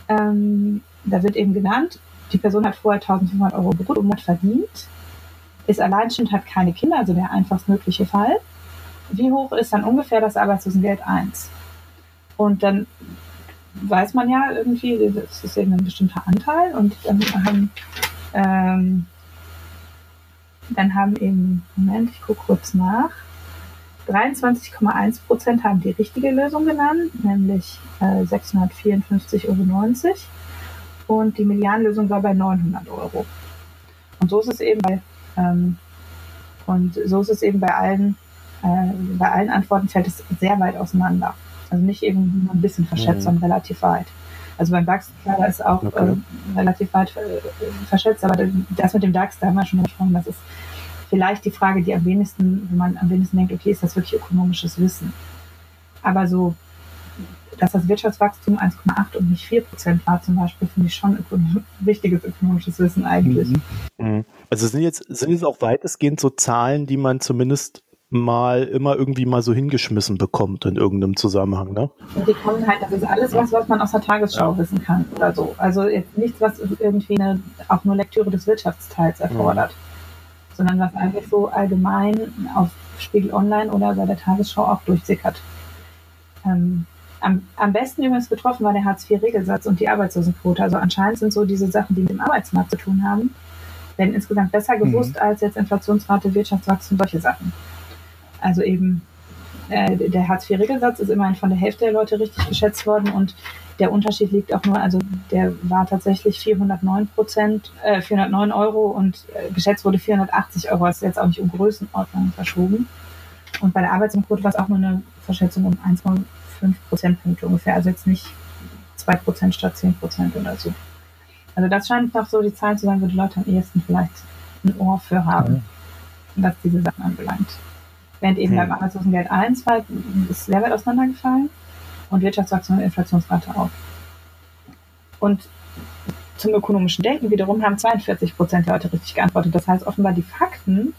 ähm, da wird eben genannt, die Person hat vorher 1500 Euro brutto im Monat verdient, ist alleinstehend, hat keine Kinder, also der einfachstmögliche Fall. Wie hoch ist dann ungefähr das Arbeitslosengeld 1? Und dann weiß man ja irgendwie, das ist eben ein bestimmter Anteil und dann haben, ähm, dann haben eben, Moment, ich gucke kurz nach, 23,1 Prozent haben die richtige Lösung genannt, nämlich äh, 654,90 Euro. Und die Medianlösung war bei 900 Euro. Und so ist es eben bei, ähm, und so ist es eben bei allen, äh, bei allen Antworten fällt es sehr weit auseinander. Also nicht eben nur ein bisschen verschätzt, mhm. sondern relativ weit. Also beim DAX, klar, da ist auch okay. äh, relativ weit äh, verschätzt, aber das mit dem DAX, da haben wir schon gesprochen, das ist vielleicht die Frage, die am wenigsten, wenn man am wenigsten denkt, okay, ist das wirklich ökonomisches Wissen? Aber so, dass das Wirtschaftswachstum 1,8 und nicht 4 Prozent war zum Beispiel, finde ich schon ökonom wichtiges ökonomisches Wissen eigentlich. Mhm. mhm. Also sind jetzt, sind jetzt auch weitestgehend so Zahlen, die man zumindest mal immer irgendwie mal so hingeschmissen bekommt in irgendeinem Zusammenhang, ne? Und die kommen halt, das ist alles was, was man aus der Tagesschau ja. wissen kann oder so. Also nichts, was irgendwie eine, auch nur Lektüre des Wirtschaftsteils erfordert. Mhm sondern was einfach so allgemein auf Spiegel Online oder bei der Tagesschau auch durchsickert. Ähm, am, am besten übrigens betroffen war der Hartz-IV-Regelsatz und die Arbeitslosenquote. Also anscheinend sind so diese Sachen, die mit dem Arbeitsmarkt zu tun haben, werden insgesamt besser gewusst mhm. als jetzt Inflationsrate, Wirtschaftswachstum, solche Sachen. Also eben äh, der Hartz-IV-Regelsatz ist immerhin von der Hälfte der Leute richtig geschätzt worden und der Unterschied liegt auch nur, also der war tatsächlich 409 Prozent, äh, 409 Euro und äh, geschätzt wurde 480 Euro. Das ist jetzt auch nicht um Größenordnung verschoben. Und bei der Arbeitslosenquote war es auch nur eine Verschätzung um 1,5 Prozentpunkte ungefähr, also jetzt nicht 2 Prozent statt 10 Prozent oder so. Also das scheint noch so die Zahlen zu sein, wo die Leute am ehesten vielleicht ein Ohr für haben, was diese Sachen anbelangt. Während eben hm. beim Arbeitslosengeld 1 war, ist sehr weit auseinandergefallen und Wirtschaftswachstum und Inflationsrate auch. Und zum ökonomischen Denken wiederum haben 42 Prozent der Leute richtig geantwortet. Das heißt, offenbar die Fakten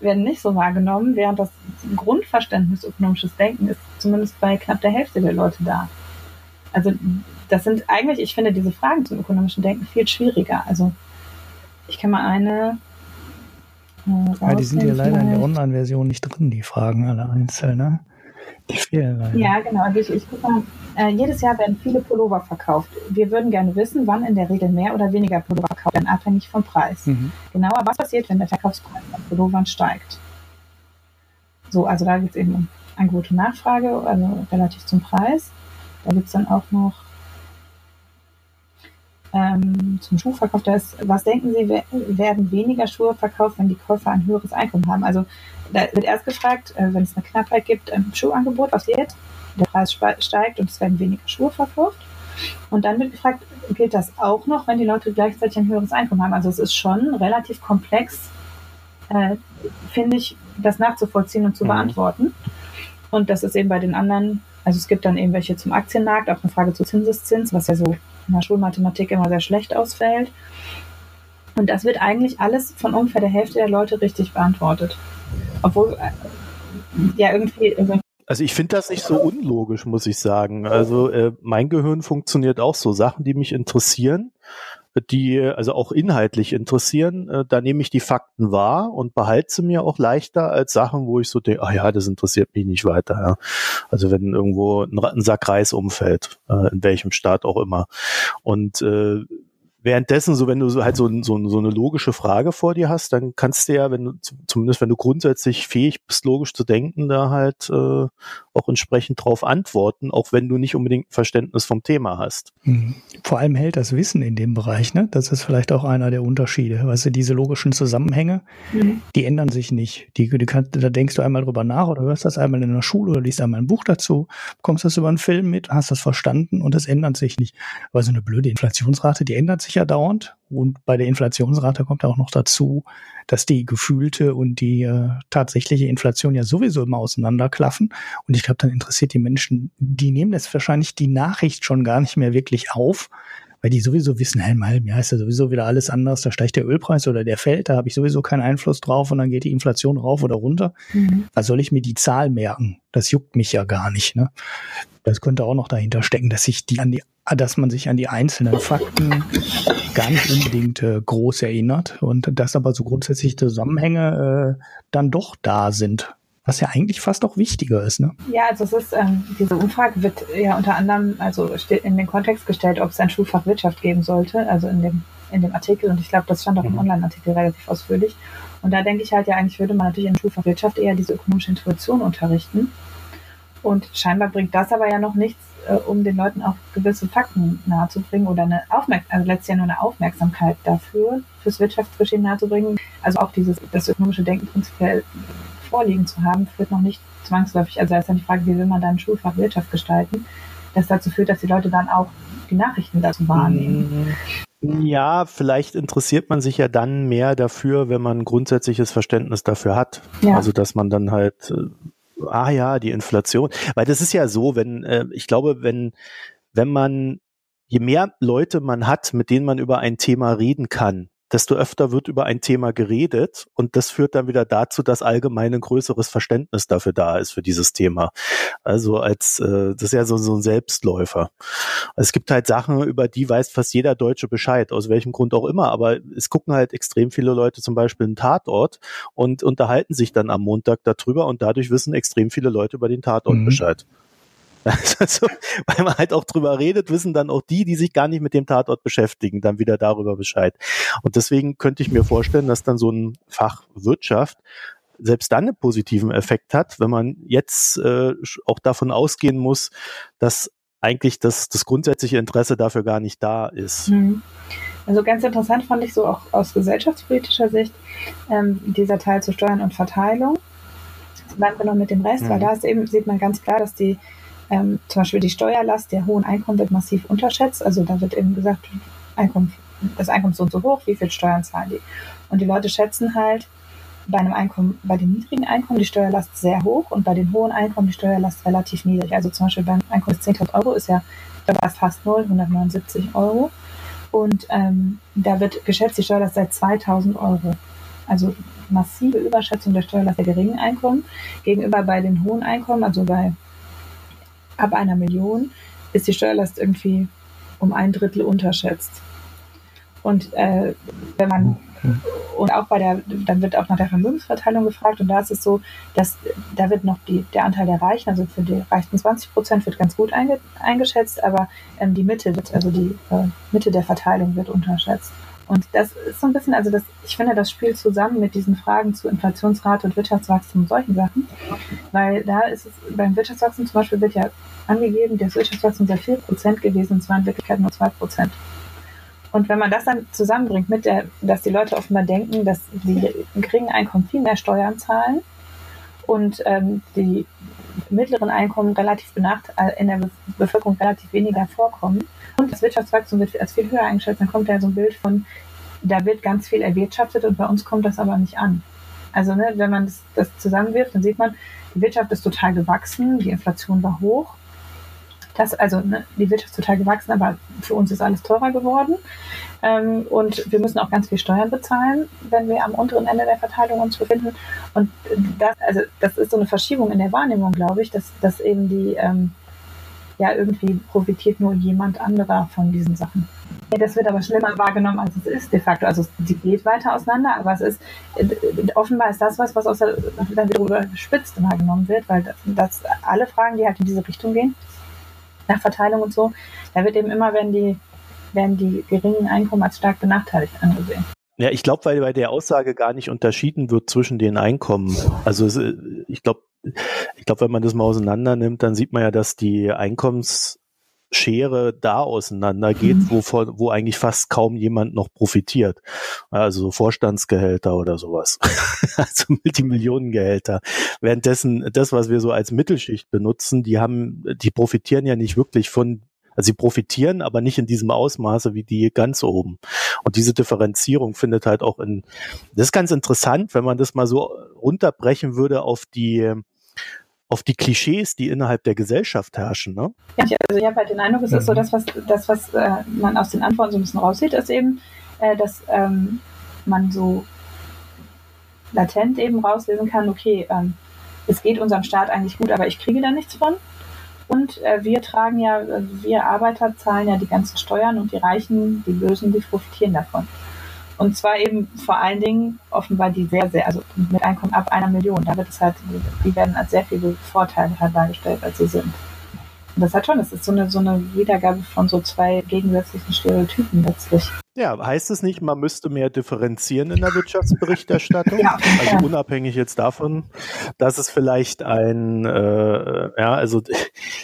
werden nicht so wahrgenommen, während das Grundverständnis ökonomisches Denken ist zumindest bei knapp der Hälfte der Leute da. Also das sind eigentlich, ich finde diese Fragen zum ökonomischen Denken viel schwieriger. Also ich kann mal eine ja, die sind ja leider in der Online-Version nicht drin, die Fragen alle einzeln, ne? Die fehlen leider. Ja, genau. Also ich, ich guck mal, äh, jedes Jahr werden viele Pullover verkauft. Wir würden gerne wissen, wann in der Regel mehr oder weniger Pullover verkauft werden, abhängig vom Preis. Mhm. Genauer, was passiert, wenn der Verkaufspreis von Pullovern steigt. So, also da geht es eben um Angebot und Nachfrage, also relativ zum Preis. Da gibt es dann auch noch ähm, zum Schuhverkauf, da ist, was denken Sie, werden weniger Schuhe verkauft, wenn die Käufer ein höheres Einkommen haben? Also da wird erst gefragt, äh, wenn es eine Knappheit gibt im Schuhangebot, was wird? Der Preis steigt und es werden weniger Schuhe verkauft. Und dann wird gefragt, gilt das auch noch, wenn die Leute gleichzeitig ein höheres Einkommen haben? Also es ist schon relativ komplex, äh, finde ich, das nachzuvollziehen und zu mhm. beantworten. Und das ist eben bei den anderen, also es gibt dann eben welche zum Aktienmarkt, auch eine Frage zu Zinseszins, was ja so in der Schulmathematik immer sehr schlecht ausfällt. Und das wird eigentlich alles von ungefähr der Hälfte der Leute richtig beantwortet. Obwohl, äh, ja, irgendwie. Also, also ich finde das nicht so unlogisch, muss ich sagen. Also äh, mein Gehirn funktioniert auch so. Sachen, die mich interessieren, die also auch inhaltlich interessieren, äh, da nehme ich die Fakten wahr und behalte sie mir auch leichter als Sachen, wo ich so denke, ah ja, das interessiert mich nicht weiter. Ja. Also wenn irgendwo ein, ein Sack Reis umfällt, äh, in welchem Staat auch immer. Und äh, währenddessen, so wenn du halt so, so, so eine logische Frage vor dir hast, dann kannst du ja, wenn du zumindest wenn du grundsätzlich fähig bist, logisch zu denken, da halt äh, auch entsprechend drauf antworten, auch wenn du nicht unbedingt ein Verständnis vom Thema hast. Mhm. Vor allem hält das Wissen in dem Bereich, ne? Das ist vielleicht auch einer der Unterschiede. Weißt du, diese logischen Zusammenhänge, mhm. die ändern sich nicht. Die, die kann, da denkst du einmal drüber nach oder hörst das einmal in der Schule oder liest einmal ein Buch dazu, bekommst das über einen Film mit, hast das verstanden und das ändert sich nicht. Weil so eine blöde Inflationsrate, die ändert sich ja dauernd. Und bei der Inflationsrate kommt auch noch dazu, dass die gefühlte und die äh, tatsächliche Inflation ja sowieso immer auseinanderklaffen. Und ich glaube, dann interessiert die Menschen, die nehmen jetzt wahrscheinlich die Nachricht schon gar nicht mehr wirklich auf, weil die sowieso wissen, hey, im halben Jahr ist ja sowieso wieder alles anders, da steigt der Ölpreis oder der fällt, da habe ich sowieso keinen Einfluss drauf und dann geht die Inflation rauf oder runter. Mhm. Was soll ich mir die Zahl merken? Das juckt mich ja gar nicht. Ne? Das könnte auch noch dahinter stecken, dass sich die an die dass man sich an die einzelnen Fakten gar nicht unbedingt äh, groß erinnert und dass aber so grundsätzlich Zusammenhänge äh, dann doch da sind. Was ja eigentlich fast auch wichtiger ist, ne? Ja, also es ist, ähm, diese Umfrage wird ja unter anderem also in den Kontext gestellt, ob es ein Schulfach Wirtschaft geben sollte, also in dem, in dem Artikel. Und ich glaube, das stand auch im mhm. Online-Artikel relativ ausführlich. Und da denke ich halt ja, eigentlich würde man natürlich in Schulfach Wirtschaft eher diese ökonomische Intuition unterrichten. Und scheinbar bringt das aber ja noch nichts, äh, um den Leuten auch gewisse Fakten nahezubringen oder eine Aufmerksamkeit, also letztlich nur eine Aufmerksamkeit dafür, fürs Wirtschaftsgeschehen nahezubringen. Also auch dieses, das ökonomische Denken prinzipiell vorliegen zu haben, führt noch nicht zwangsläufig, also da ist dann die Frage, wie will man dann Schulfach Wirtschaft gestalten, das dazu führt, dass die Leute dann auch die Nachrichten dazu wahrnehmen. Ja, vielleicht interessiert man sich ja dann mehr dafür, wenn man ein grundsätzliches Verständnis dafür hat. Ja. Also dass man dann halt äh, ah ja, die Inflation. Weil das ist ja so, wenn, äh, ich glaube, wenn, wenn man, je mehr Leute man hat, mit denen man über ein Thema reden kann, desto öfter wird über ein Thema geredet und das führt dann wieder dazu, dass allgemein ein größeres Verständnis dafür da ist für dieses Thema. Also als äh, das ist ja so, so ein Selbstläufer. Es gibt halt Sachen, über die weiß fast jeder Deutsche Bescheid, aus welchem Grund auch immer, aber es gucken halt extrem viele Leute zum Beispiel einen Tatort und unterhalten sich dann am Montag darüber und dadurch wissen extrem viele Leute über den Tatort mhm. Bescheid. *laughs* Also, weil man halt auch drüber redet, wissen dann auch die, die sich gar nicht mit dem Tatort beschäftigen, dann wieder darüber Bescheid. Und deswegen könnte ich mir vorstellen, dass dann so ein Fach Wirtschaft selbst dann einen positiven Effekt hat, wenn man jetzt äh, auch davon ausgehen muss, dass eigentlich das, das grundsätzliche Interesse dafür gar nicht da ist. Mhm. Also ganz interessant fand ich so auch aus gesellschaftspolitischer Sicht ähm, dieser Teil zu Steuern und Verteilung. Bleiben wir noch mit dem Rest, mhm. weil da ist eben, sieht man ganz klar, dass die ähm, zum Beispiel die Steuerlast der hohen Einkommen wird massiv unterschätzt. Also da wird eben gesagt, Einkommen, das Einkommen ist so und so hoch, wie viel Steuern zahlen die? Und die Leute schätzen halt bei einem Einkommen, bei den niedrigen Einkommen die Steuerlast sehr hoch und bei den hohen Einkommen die Steuerlast relativ niedrig. Also zum Beispiel beim Einkommen bis 10.000 Euro ist ja da fast null, 179 Euro. Und ähm, da wird geschätzt die Steuerlast seit 2000 Euro. Also massive Überschätzung der Steuerlast der geringen Einkommen gegenüber bei den hohen Einkommen, also bei ab einer Million ist die Steuerlast irgendwie um ein Drittel unterschätzt. Und äh, wenn man und auch bei der, dann wird auch nach der Vermögensverteilung gefragt und da ist es so, dass da wird noch die, der Anteil der Reichen, also für die reichsten 20 Prozent wird ganz gut einge, eingeschätzt, aber ähm, die Mitte wird, also die äh, Mitte der Verteilung wird unterschätzt. Und das ist so ein bisschen, also das, ich finde, das spielt zusammen mit diesen Fragen zu Inflationsrate und Wirtschaftswachstum und solchen Sachen. Weil da ist es, beim Wirtschaftswachstum zum Beispiel wird ja angegeben, das Wirtschaftswachstum sei 4% gewesen und zwar in Wirklichkeit nur 2%. Und wenn man das dann zusammenbringt mit der, dass die Leute offenbar denken, dass die geringen Einkommen viel mehr Steuern zahlen und ähm, die mittleren Einkommen relativ äh, in der Bevölkerung relativ weniger vorkommen. Und das Wirtschaftswachstum wird als viel höher eingeschätzt, dann kommt da so ein Bild von, da wird ganz viel erwirtschaftet und bei uns kommt das aber nicht an. Also ne, wenn man das, das zusammenwirft, dann sieht man, die Wirtschaft ist total gewachsen, die Inflation war hoch das, also ne, die Wirtschaft ist total gewachsen, aber für uns ist alles teurer geworden. Ähm, und wir müssen auch ganz viel Steuern bezahlen, wenn wir am unteren Ende der Verteilung uns befinden. Und das, also das ist so eine Verschiebung in der Wahrnehmung, glaube ich, dass, dass eben die ähm, ja irgendwie profitiert nur jemand anderer von diesen Sachen. Das wird aber schlimmer wahrgenommen, als es ist de facto. Also sie geht weiter auseinander, aber es ist offenbar ist das was, was aus der, dann wieder überspitzt wahrgenommen wird, weil das, das alle Fragen, die halt in diese Richtung gehen, nach Verteilung und so, da wird eben immer, wenn die, werden die geringen Einkommen als stark benachteiligt angesehen. Ja, ich glaube, weil bei der Aussage gar nicht unterschieden wird zwischen den Einkommen. Also ich glaube, ich glaube, wenn man das mal auseinander nimmt, dann sieht man ja, dass die Einkommens Schere da auseinander geht, mhm. wo, wo eigentlich fast kaum jemand noch profitiert. Also so Vorstandsgehälter oder sowas. *laughs* also Multimillionengehälter. Währenddessen das, was wir so als Mittelschicht benutzen, die haben, die profitieren ja nicht wirklich von also sie profitieren, aber nicht in diesem Ausmaße wie die ganz oben. Und diese Differenzierung findet halt auch in, das ist ganz interessant, wenn man das mal so runterbrechen würde auf die, auf die Klischees, die innerhalb der Gesellschaft herrschen. Ne? Ja, also ich habe halt den Eindruck, es ist so, mhm. das, was, das, was äh, man aus den Antworten so ein bisschen raussieht, ist eben, äh, dass ähm, man so latent eben rauslesen kann, okay, ähm, es geht unserem Staat eigentlich gut, aber ich kriege da nichts von. Und äh, wir tragen ja, wir Arbeiter zahlen ja die ganzen Steuern und die Reichen, die Bösen, die profitieren davon. Und zwar eben vor allen Dingen offenbar die sehr, sehr, also mit Einkommen ab einer Million. Da wird es halt, die werden als sehr viele Vorteile halt dargestellt, als sie sind. Und das hat schon, das ist so eine, so eine Wiedergabe von so zwei gegensätzlichen Stereotypen letztlich. Ja, heißt es nicht, man müsste mehr differenzieren in der Wirtschaftsberichterstattung? *laughs* ja, also unabhängig jetzt davon, dass es vielleicht ein, äh, ja, also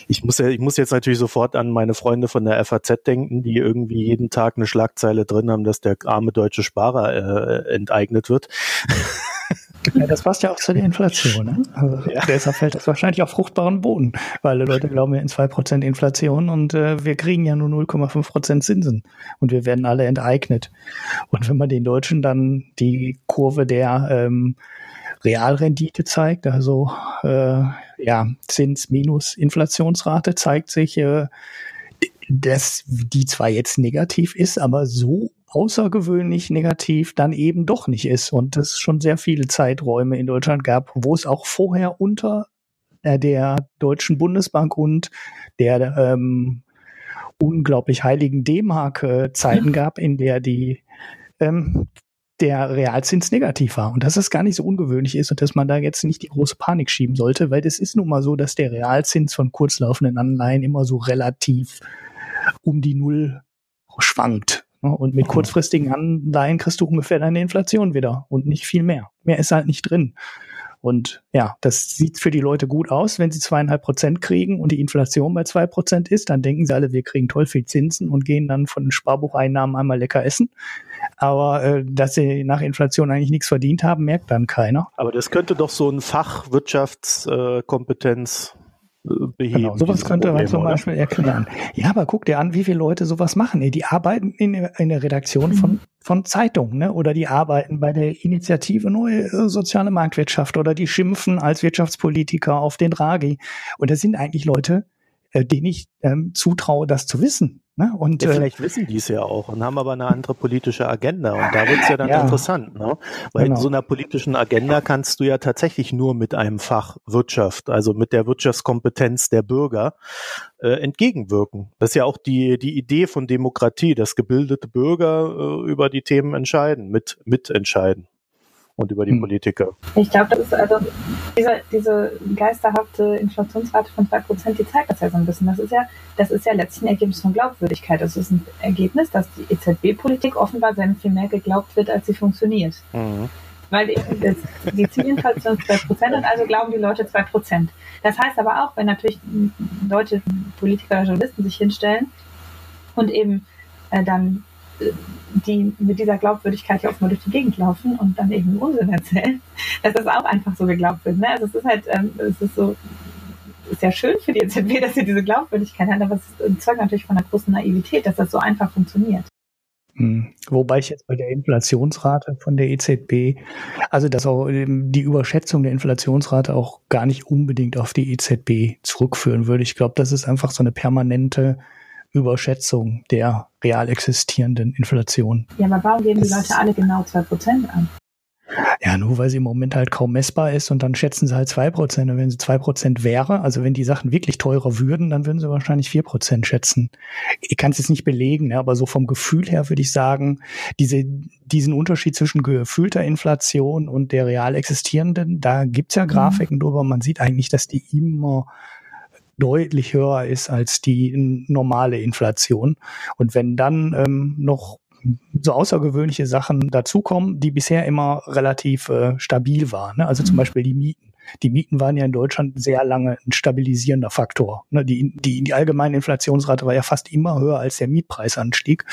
ich muss ja, ich muss jetzt natürlich sofort an meine Freunde von der FAZ denken, die irgendwie jeden Tag eine Schlagzeile drin haben, dass der arme deutsche Sparer äh, enteignet wird. Ja, das passt ja auch zu der Inflation. Ne? Also ja. Deshalb fällt das wahrscheinlich auf fruchtbaren Boden, weil die Leute glauben ja in 2% Inflation und äh, wir kriegen ja nur 0,5% Zinsen und wir werden alle enteignet. Und wenn man den Deutschen dann die Kurve der ähm, Realrendite zeigt, also äh, ja, Zins minus Inflationsrate, zeigt sich, äh, dass die zwar jetzt negativ ist, aber so außergewöhnlich negativ dann eben doch nicht ist und es schon sehr viele Zeiträume in Deutschland gab, wo es auch vorher unter äh, der Deutschen Bundesbank und der ähm, unglaublich heiligen D-Mark-Zeiten gab, in der die ähm, der Realzins negativ war und dass es gar nicht so ungewöhnlich ist und dass man da jetzt nicht die große Panik schieben sollte, weil das ist nun mal so, dass der Realzins von kurzlaufenden Anleihen immer so relativ um die Null schwankt. Und mit kurzfristigen Anleihen kriegst du ungefähr deine Inflation wieder und nicht viel mehr. Mehr ist halt nicht drin. Und ja, das sieht für die Leute gut aus, wenn sie zweieinhalb Prozent kriegen und die Inflation bei zwei Prozent ist, dann denken sie alle, wir kriegen toll viel Zinsen und gehen dann von den Sparbucheinnahmen einmal lecker essen. Aber äh, dass sie nach Inflation eigentlich nichts verdient haben, merkt dann keiner. Aber das könnte doch so ein Fachwirtschaftskompetenz beheben. Genau, sowas könnte man zum Beispiel oder? erklären. Ja, aber guck dir an, wie viele Leute sowas machen. Die arbeiten in, in der Redaktion von, von Zeitungen, ne? oder die arbeiten bei der Initiative Neue äh, Soziale Marktwirtschaft oder die schimpfen als Wirtschaftspolitiker auf den Draghi. Und das sind eigentlich Leute, äh, denen ich ähm, zutraue, das zu wissen. Ne? Und, ja, äh, vielleicht äh, wissen die es ja auch und haben aber eine andere politische Agenda. Und da wird es ja dann ja, interessant. Ne? Weil genau. in so einer politischen Agenda kannst du ja tatsächlich nur mit einem Fach Wirtschaft, also mit der Wirtschaftskompetenz der Bürger, äh, entgegenwirken. Das ist ja auch die, die Idee von Demokratie, dass gebildete Bürger äh, über die Themen entscheiden, mit, mitentscheiden und über die hm. Politiker. Ich glaube, das ist also diese, diese geisterhafte Inflationsrate von 2%, die zeigt das ja so ein bisschen. Das ist ja, das ist ja letztlich ein Ergebnis von Glaubwürdigkeit. Das ist ein Ergebnis, dass die EZB-Politik offenbar sehr viel mehr geglaubt wird, als sie funktioniert. Mhm. Weil die, die Zielinflation ist 2% und also glauben die Leute 2%. Das heißt aber auch, wenn natürlich Leute, Politiker oder Journalisten sich hinstellen und eben äh, dann die mit dieser Glaubwürdigkeit ja offenbar durch die Gegend laufen und dann eben Unsinn erzählen, dass *laughs* das auch einfach so geglaubt wird. Ne? Also es ist halt, ähm, es ist so, ist ja schön für die EZB, dass sie diese Glaubwürdigkeit hat, aber es zeugt natürlich von einer großen Naivität, dass das so einfach funktioniert. Hm. Wobei ich jetzt bei der Inflationsrate von der EZB, also dass auch ähm, die Überschätzung der Inflationsrate auch gar nicht unbedingt auf die EZB zurückführen würde. Ich glaube, das ist einfach so eine permanente Überschätzung der real existierenden Inflation. Ja, aber warum geben das, die Leute alle genau 2% an? Ja, nur weil sie im Moment halt kaum messbar ist und dann schätzen sie halt 2%. Und wenn sie 2% wäre, also wenn die Sachen wirklich teurer würden, dann würden sie wahrscheinlich 4% schätzen. Ich kann es jetzt nicht belegen, ne, aber so vom Gefühl her würde ich sagen, diese, diesen Unterschied zwischen gefühlter Inflation und der real existierenden, da gibt's ja mhm. Grafiken mhm. drüber. Man sieht eigentlich, dass die immer deutlich höher ist als die normale Inflation. Und wenn dann ähm, noch so außergewöhnliche Sachen dazukommen, die bisher immer relativ äh, stabil waren. Ne? Also zum mhm. Beispiel die Mieten. Die Mieten waren ja in Deutschland sehr lange ein stabilisierender Faktor. Ne? Die, die, die allgemeine Inflationsrate war ja fast immer höher als der Mietpreisanstieg.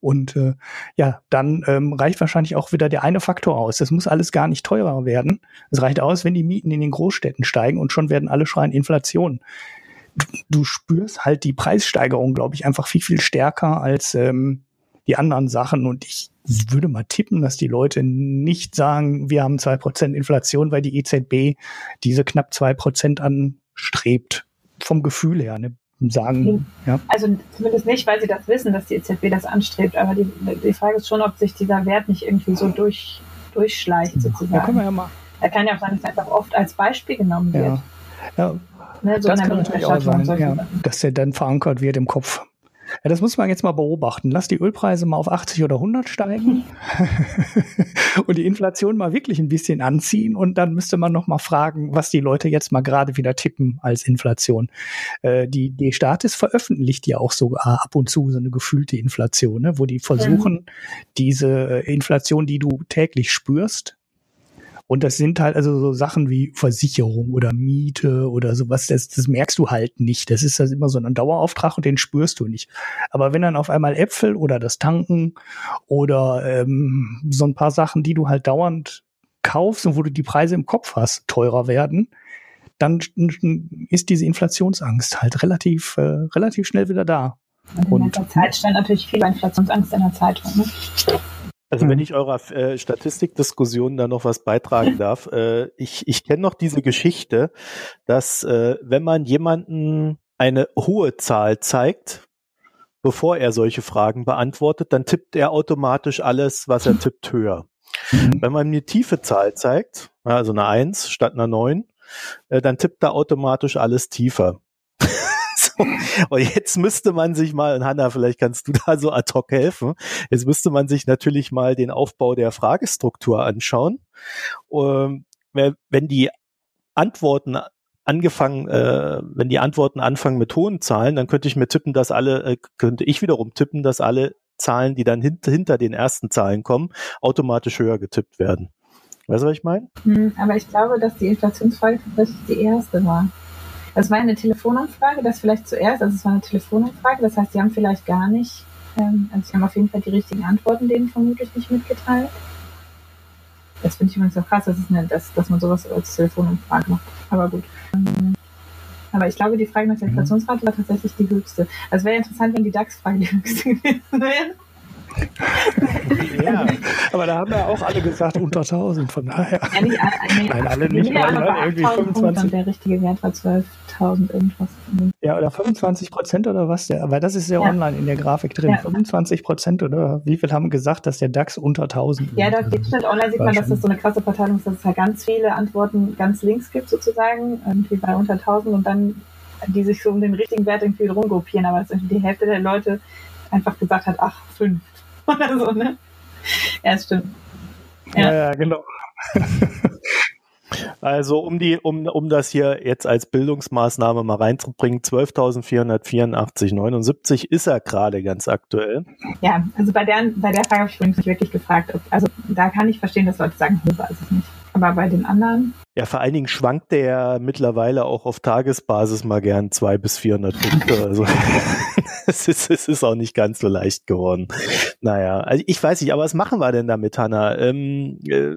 Und äh, ja, dann ähm, reicht wahrscheinlich auch wieder der eine Faktor aus. Das muss alles gar nicht teurer werden. Es reicht aus, wenn die Mieten in den Großstädten steigen und schon werden alle schreien Inflation du, spürst halt die Preissteigerung, glaube ich, einfach viel, viel stärker als ähm, die anderen Sachen. Und ich würde mal tippen, dass die Leute nicht sagen, wir haben zwei Prozent Inflation, weil die EZB diese knapp zwei Prozent anstrebt. Vom Gefühl her, ne? Sagen, ja. Also zumindest nicht, weil sie das wissen, dass die EZB das anstrebt. Aber die, die Frage ist schon, ob sich dieser Wert nicht irgendwie so durch, durchschleicht, sozusagen. Ja, können wir ja mal. Er kann ja auch sein, dass er einfach oft als Beispiel genommen wird. Ja. Ja, Ne, so das kann natürlich auch sein, ja, dass der dann verankert wird im Kopf. Ja, das muss man jetzt mal beobachten. Lass die Ölpreise mal auf 80 oder 100 steigen *laughs* und die Inflation mal wirklich ein bisschen anziehen und dann müsste man noch mal fragen, was die Leute jetzt mal gerade wieder tippen als Inflation. Äh, die, die Staates veröffentlicht ja auch so ab und zu so eine gefühlte Inflation, ne, wo die versuchen, ja. diese Inflation, die du täglich spürst, und das sind halt also so Sachen wie Versicherung oder Miete oder sowas, das, das merkst du halt nicht. Das ist das immer so ein Dauerauftrag und den spürst du nicht. Aber wenn dann auf einmal Äpfel oder das Tanken oder ähm, so ein paar Sachen, die du halt dauernd kaufst und wo du die Preise im Kopf hast, teurer werden, dann ist diese Inflationsangst halt relativ, äh, relativ schnell wieder da. Und in der Zeit stand natürlich viel Inflationsangst in der Zeitung. Ne? Also wenn mhm. ich eurer äh, Statistikdiskussion da noch was beitragen *laughs* darf, äh, ich, ich kenne noch diese Geschichte, dass äh, wenn man jemanden eine hohe Zahl zeigt, bevor er solche Fragen beantwortet, dann tippt er automatisch alles, was er tippt, höher. Mhm. Wenn man mir tiefe Zahl zeigt, also eine 1 statt einer 9, äh, dann tippt er automatisch alles tiefer. Und jetzt müsste man sich mal, und Hanna, vielleicht kannst du *laughs* da so ad hoc helfen, jetzt müsste man sich natürlich mal den Aufbau der Fragestruktur anschauen. Ähm, wenn die Antworten angefangen, äh, wenn die Antworten anfangen mit hohen Zahlen, dann könnte ich mir tippen, dass alle, äh, könnte ich wiederum tippen, dass alle Zahlen, die dann hint hinter den ersten Zahlen kommen, automatisch höher getippt werden. Weißt du, was ich meine? Hm, aber ich glaube, dass die Inflationsfrage tatsächlich die erste war. Das war eine Telefonanfrage, das vielleicht zuerst, also es war eine Telefonanfrage, das heißt, sie haben vielleicht gar nicht, ähm, also sie haben auf jeden Fall die richtigen Antworten denen vermutlich nicht mitgeteilt. Das finde ich übrigens auch krass, dass, eine, dass, dass man sowas als Telefonumfrage macht. Aber gut. Aber ich glaube, die Frage nach der mhm. Inflationsrate war tatsächlich die höchste. Also wäre interessant, wenn die DAX-Frage die höchste gewesen wäre. Ja, *laughs* aber da haben ja auch alle gesagt unter 1000, von daher. Ja, nicht, alle, Nein, alle nicht, weil ne, irgendwie 25. Und der richtige Wert war 12.000 irgendwas. Ja, oder 25 Prozent oder was? Der, aber das ist ja, ja, online in der Grafik drin. Ja. 25 Prozent oder wie viel haben gesagt, dass der DAX unter 1000 Ja, da steht schon, online sieht man, dass das so eine krasse Verteilung ist, dass es halt ganz viele Antworten ganz links gibt sozusagen, irgendwie bei unter 1000 und dann die sich so um den richtigen Wert irgendwie rumgruppieren, aber dass irgendwie die Hälfte der Leute einfach gesagt hat, ach, fünf *laughs* oder so, ne? Ja, das stimmt. Ja, ja, genau. Also um die, um, um das hier jetzt als Bildungsmaßnahme mal reinzubringen, 12.484,79 ist er gerade ganz aktuell. Ja, also bei der, bei der Frage habe ich mich wirklich gefragt. Ob, also da kann ich verstehen, dass Leute sagen, hm, weiß ich nicht. Aber bei den anderen? Ja, vor allen Dingen schwankt der mittlerweile auch auf Tagesbasis mal gern 200 bis 400 Punkte. Also *laughs* es, ist, es ist auch nicht ganz so leicht geworden. Naja, also ich weiß nicht, aber was machen wir denn damit, Hanna? Ähm, äh,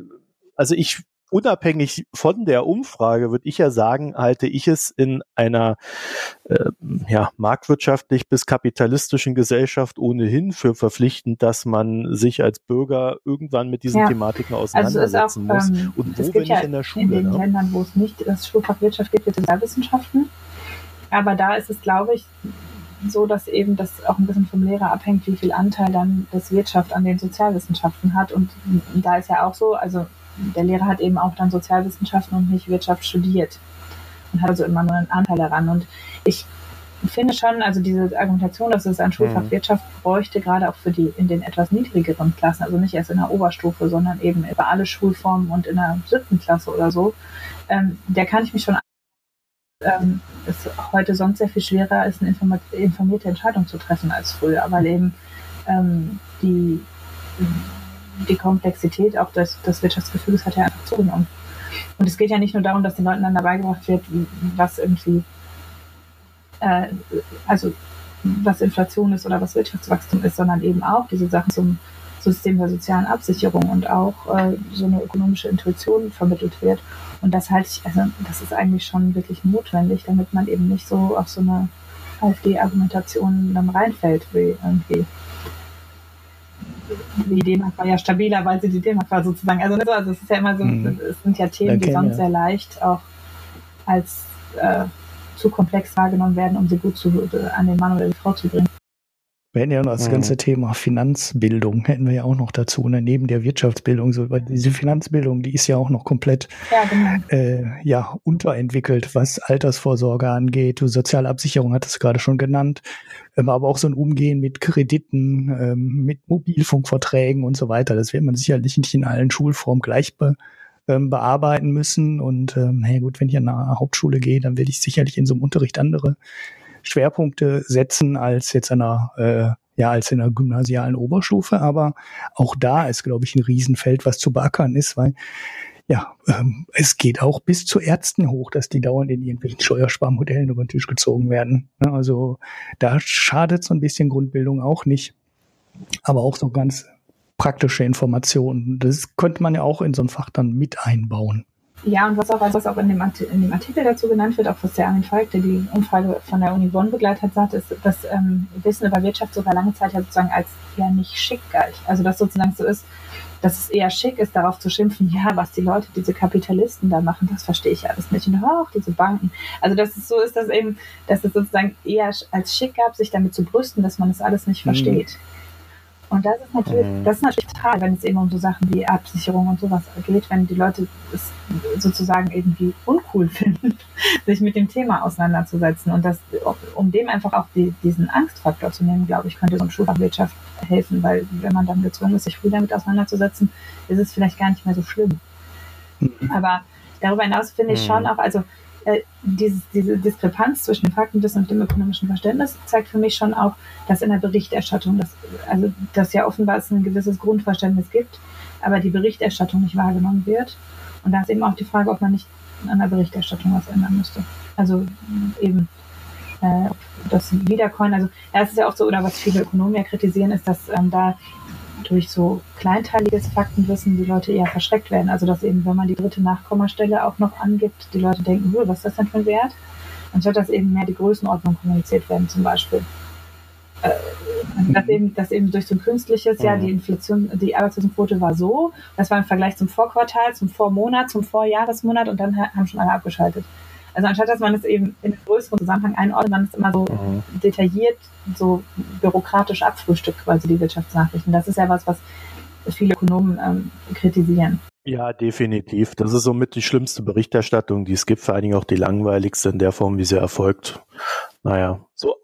also ich unabhängig von der Umfrage würde ich ja sagen, halte ich es in einer äh, ja, marktwirtschaftlich bis kapitalistischen Gesellschaft ohnehin für verpflichtend, dass man sich als Bürger irgendwann mit diesen ja. Thematiken auseinandersetzen also auch, muss. Ähm, Und wo, ja nicht in der Schule? In den ne? Ländern, wo es nicht das Schulfach Wirtschaft gibt, gibt es Sozialwissenschaften. Aber da ist es, glaube ich, so, dass eben das auch ein bisschen vom Lehrer abhängt, wie viel Anteil dann das Wirtschaft an den Sozialwissenschaften hat. Und da ist ja auch so, also der Lehrer hat eben auch dann Sozialwissenschaften und nicht Wirtschaft studiert und hat also immer nur einen Anteil daran. Und ich finde schon, also diese Argumentation, dass es ein Schulfach mhm. Wirtschaft bräuchte, gerade auch für die in den etwas niedrigeren Klassen, also nicht erst in der Oberstufe, sondern eben über alle Schulformen und in der siebten Klasse oder so, ähm, der kann ich mich schon ähm, es heute sonst sehr viel schwerer ist, eine informierte Entscheidung zu treffen als früher, weil eben ähm, die die Komplexität auch des, des Wirtschaftsgefühls hat ja einfach zugenommen. Und es geht ja nicht nur darum, dass den Leuten dann dabei gebracht wird, was irgendwie, äh, also was Inflation ist oder was Wirtschaftswachstum ist, sondern eben auch diese Sachen zum System der sozialen Absicherung und auch äh, so eine ökonomische Intuition vermittelt wird. Und das halte ich, also das ist eigentlich schon wirklich notwendig, damit man eben nicht so auf so eine AfD-Argumentation dann reinfällt, wie irgendwie die D-Mark war ja stabiler, weil sie die D-Mark war sozusagen. Also, ne, also es ist ja immer so, mhm. es sind ja Themen, die sonst ja. sehr leicht auch als äh, zu komplex wahrgenommen werden, um sie gut zu, äh, an den Mann oder die Frau zu bringen. Wir hätten ja noch das mhm. ganze Thema Finanzbildung, hätten wir ja auch noch dazu. Ne? Neben der Wirtschaftsbildung, so, weil diese Finanzbildung, die ist ja auch noch komplett ja, genau. äh, ja, unterentwickelt, was Altersvorsorge angeht. Du, Sozialabsicherung hattest du gerade schon genannt, ähm, aber auch so ein Umgehen mit Krediten, ähm, mit Mobilfunkverträgen und so weiter. Das wird man sicherlich nicht in allen Schulformen gleich be, ähm, bearbeiten müssen. Und ähm, hey, gut, wenn ich an eine Hauptschule gehe, dann werde ich sicherlich in so einem Unterricht andere Schwerpunkte setzen als jetzt einer äh, ja als in der gymnasialen Oberstufe, aber auch da ist, glaube ich, ein Riesenfeld, was zu beackern ist, weil ja, ähm, es geht auch bis zu Ärzten hoch, dass die dauernd in irgendwelchen Steuersparmodellen über den Tisch gezogen werden. Also da schadet so ein bisschen Grundbildung auch nicht. Aber auch so ganz praktische Informationen. Das könnte man ja auch in so ein Fach dann mit einbauen. Ja, und was auch, was auch in, dem, in dem Artikel dazu genannt wird, auch was der Armin Falk, der die Umfrage von der Uni Bonn begleitet hat, sagt, ist, dass ähm, Wissen über Wirtschaft sogar lange Zeit ja sozusagen als ja nicht schick galt. Also dass sozusagen so ist, dass es eher schick ist, darauf zu schimpfen, ja, was die Leute, diese Kapitalisten da machen, das verstehe ich alles nicht. Und auch diese Banken. Also dass es so ist, dass eben, dass es sozusagen eher als schick gab, sich damit zu brüsten, dass man das alles nicht mhm. Und das ist natürlich, mhm. das ist natürlich total, wenn es eben um so Sachen wie Absicherung und sowas geht, wenn die Leute es sozusagen irgendwie uncool *laughs* finden, sich mit dem Thema auseinanderzusetzen. Und das, um dem einfach auch die, diesen Angstfaktor zu nehmen, glaube ich, könnte so ein Schulfach Wirtschaft helfen, weil wenn man dann gezwungen ist, sich früh damit auseinanderzusetzen, ist es vielleicht gar nicht mehr so schlimm. Mhm. Aber darüber hinaus finde ich mhm. schon auch, also äh, diese, Diskrepanz zwischen Faktenwissen und dem ökonomischen Verständnis zeigt für mich schon auch, dass in der Berichterstattung, dass, also dass ja offenbar es ein gewisses Grundverständnis gibt, aber die Berichterstattung nicht wahrgenommen wird. Und da ist eben auch die Frage, ob man nicht an der Berichterstattung was ändern müsste. Also eben äh, das Wiedercoin, also ja, es ist ja auch so, oder was viele Ökonomen ja kritisieren, ist, dass ähm, da durch so kleinteiliges Faktenwissen die Leute eher verschreckt werden. Also dass eben, wenn man die dritte Nachkommastelle auch noch angibt, die Leute denken, was ist das denn für ein Wert? Anstatt dass eben mehr die Größenordnung kommuniziert werden zum Beispiel. Äh, dass, eben, dass eben durch so ein künstliches, ja, die Inflation, die Arbeitslosenquote war so, das war im Vergleich zum Vorquartal, zum Vormonat, zum Vorjahresmonat und dann haben schon alle abgeschaltet. Also anstatt dass man es eben in einen größeren Zusammenhang einordnet, man es immer so mhm. detailliert, so bürokratisch abfrühstückt quasi die Wirtschaftsnachrichten. Das ist ja was, was viele Ökonomen ähm, kritisieren. Ja, definitiv. Das ist somit die schlimmste Berichterstattung, die es gibt, vor allen Dingen auch die langweiligste in der Form, wie sie erfolgt. Naja, so.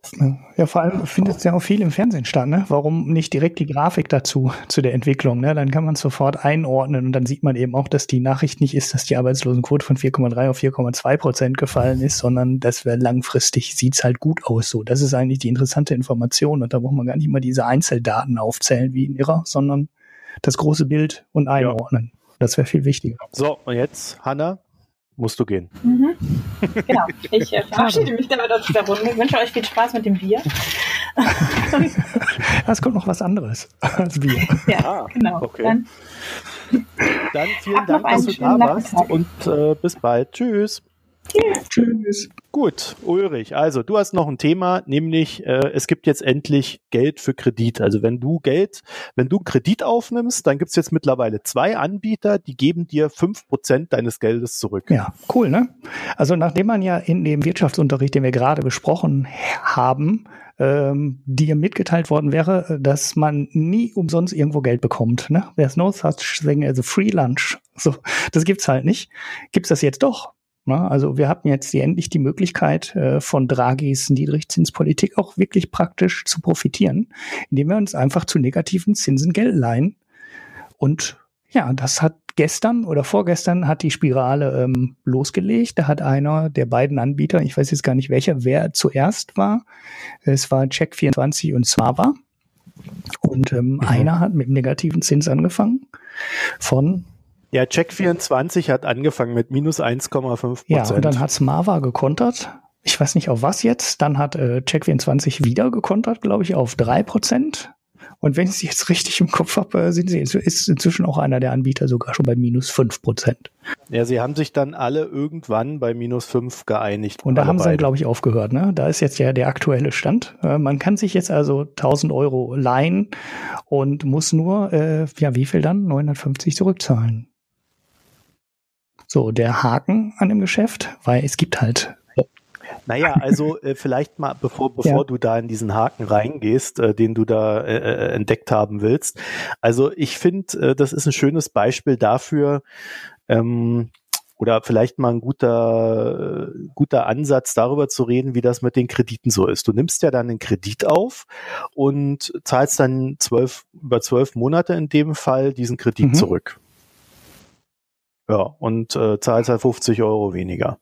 Ja, vor allem findet es ja auch viel im Fernsehen statt, ne? Warum nicht direkt die Grafik dazu, *laughs* zu der Entwicklung, ne? Dann kann man es sofort einordnen und dann sieht man eben auch, dass die Nachricht nicht ist, dass die Arbeitslosenquote von 4,3 auf 4,2 Prozent gefallen ist, sondern dass wir langfristig sieht's halt gut aus, so. Das ist eigentlich die interessante Information und da braucht man gar nicht mal diese Einzeldaten aufzählen wie in Irrer, sondern das große Bild und einordnen. Ja. Das wäre viel wichtiger. So, und jetzt, Hanna, musst du gehen. Mhm. Genau. Ich äh, verabschiede mich damit aus der Runde. Ich wünsche euch viel Spaß mit dem Bier. *laughs* Es kommt noch was anderes als Bier. Ja, ah, genau. Okay. Dann, Dann vielen Dank, dass du da warst und äh, bis bald. Tschüss. Tschüss. Gut, Ulrich, also du hast noch ein Thema, nämlich äh, es gibt jetzt endlich Geld für Kredit. Also wenn du Geld, wenn du Kredit aufnimmst, dann gibt es jetzt mittlerweile zwei Anbieter, die geben dir fünf Prozent deines Geldes zurück. Ja, cool, ne? Also nachdem man ja in dem Wirtschaftsunterricht, den wir gerade besprochen haben, ähm, dir mitgeteilt worden wäre, dass man nie umsonst irgendwo Geld bekommt. Ne? There's no such thing as a free lunch. So, das gibt's halt nicht. Gibt's das jetzt doch? Ne? Also wir hatten jetzt endlich die Möglichkeit, äh, von Draghis Niedrigzinspolitik auch wirklich praktisch zu profitieren, indem wir uns einfach zu negativen Zinsen Geld leihen. Und ja, das hat gestern oder vorgestern hat die Spirale ähm, losgelegt. Da hat einer der beiden Anbieter, ich weiß jetzt gar nicht welcher, wer zuerst war. Es war Check24 und Swava. Und ähm, mhm. einer hat mit negativen Zins angefangen von ja, Check24 hat angefangen mit minus 1,5 Prozent. Ja, und dann hat Smava gekontert. Ich weiß nicht auf was jetzt. Dann hat äh, Check24 wieder gekontert, glaube ich, auf 3 Prozent. Und wenn ich sie jetzt richtig im Kopf habe, äh, sind sie ist inzwischen auch einer der Anbieter sogar schon bei minus 5 Prozent. Ja, sie haben sich dann alle irgendwann bei minus 5 geeinigt. Und da haben sie, glaube ich, aufgehört. Ne? Da ist jetzt ja der aktuelle Stand. Äh, man kann sich jetzt also 1000 Euro leihen und muss nur, äh, ja, wie viel dann? 950 zurückzahlen. So, der Haken an dem Geschäft, weil es gibt halt naja, also äh, vielleicht mal, bevor, bevor ja. du da in diesen Haken reingehst, äh, den du da äh, äh entdeckt haben willst. Also ich finde, äh, das ist ein schönes Beispiel dafür, ähm, oder vielleicht mal ein guter, äh, guter Ansatz darüber zu reden, wie das mit den Krediten so ist. Du nimmst ja dann einen Kredit auf und zahlst dann zwölf, über zwölf Monate in dem Fall diesen Kredit mhm. zurück. Ja, und äh, zahlst halt 50 Euro weniger,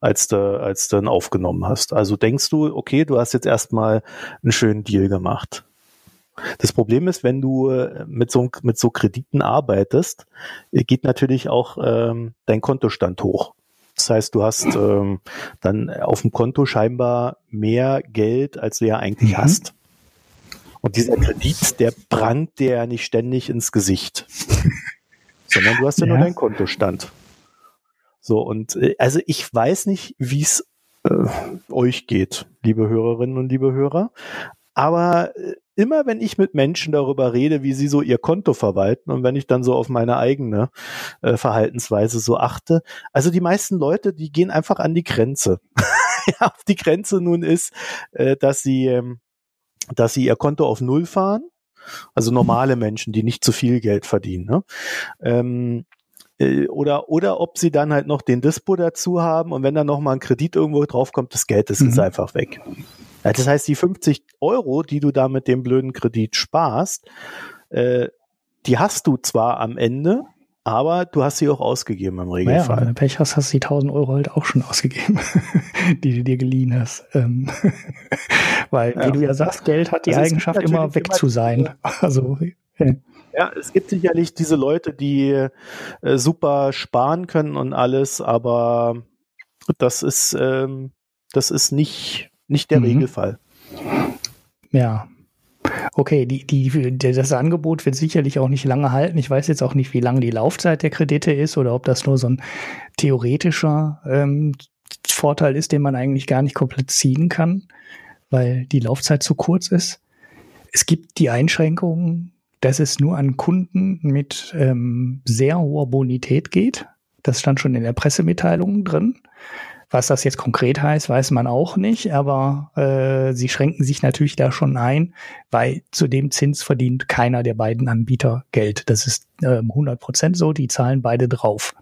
als du, als du dann aufgenommen hast. Also denkst du, okay, du hast jetzt erstmal einen schönen Deal gemacht. Das Problem ist, wenn du äh, mit so, mit so Krediten arbeitest, äh, geht natürlich auch ähm, dein Kontostand hoch. Das heißt, du hast ähm, dann auf dem Konto scheinbar mehr Geld, als du ja eigentlich mhm. hast. Und dieser Kredit, der brannt dir ja nicht ständig ins Gesicht sondern du hast ja, ja. nur deinen Kontostand. So, und äh, also ich weiß nicht, wie es äh, euch geht, liebe Hörerinnen und liebe Hörer, aber äh, immer wenn ich mit Menschen darüber rede, wie sie so ihr Konto verwalten und wenn ich dann so auf meine eigene äh, Verhaltensweise so achte, also die meisten Leute, die gehen einfach an die Grenze. *laughs* ja, auf die Grenze nun ist, äh, dass sie, ähm, dass sie ihr Konto auf Null fahren. Also normale Menschen, die nicht zu viel Geld verdienen. Ne? Ähm, äh, oder, oder ob sie dann halt noch den Dispo dazu haben und wenn dann noch mal ein Kredit irgendwo draufkommt, das Geld, das mhm. ist einfach weg. Ja, das heißt, die 50 Euro, die du da mit dem blöden Kredit sparst, äh, die hast du zwar am Ende, aber du hast sie auch ausgegeben im Regelfall. Naja, wenn du Pech hast, hast du die 1000 Euro halt auch schon ausgegeben, *laughs* die du dir geliehen hast. Ähm, *laughs* weil, ja. wie du ja sagst, Geld hat die also Eigenschaft, immer weg zu sein. *laughs* Also, ja. ja. es gibt sicherlich diese Leute, die äh, super sparen können und alles, aber das ist, ähm, das ist nicht nicht der mhm. Regelfall. Ja. Okay, die, die, das Angebot wird sicherlich auch nicht lange halten. Ich weiß jetzt auch nicht, wie lange die Laufzeit der Kredite ist oder ob das nur so ein theoretischer ähm, Vorteil ist, den man eigentlich gar nicht komplett ziehen kann, weil die Laufzeit zu kurz ist. Es gibt die Einschränkung, dass es nur an Kunden mit ähm, sehr hoher Bonität geht. Das stand schon in der Pressemitteilung drin. Was das jetzt konkret heißt, weiß man auch nicht, aber äh, sie schränken sich natürlich da schon ein, weil zu dem Zins verdient keiner der beiden Anbieter Geld. Das ist äh, 100 Prozent so, die zahlen beide drauf.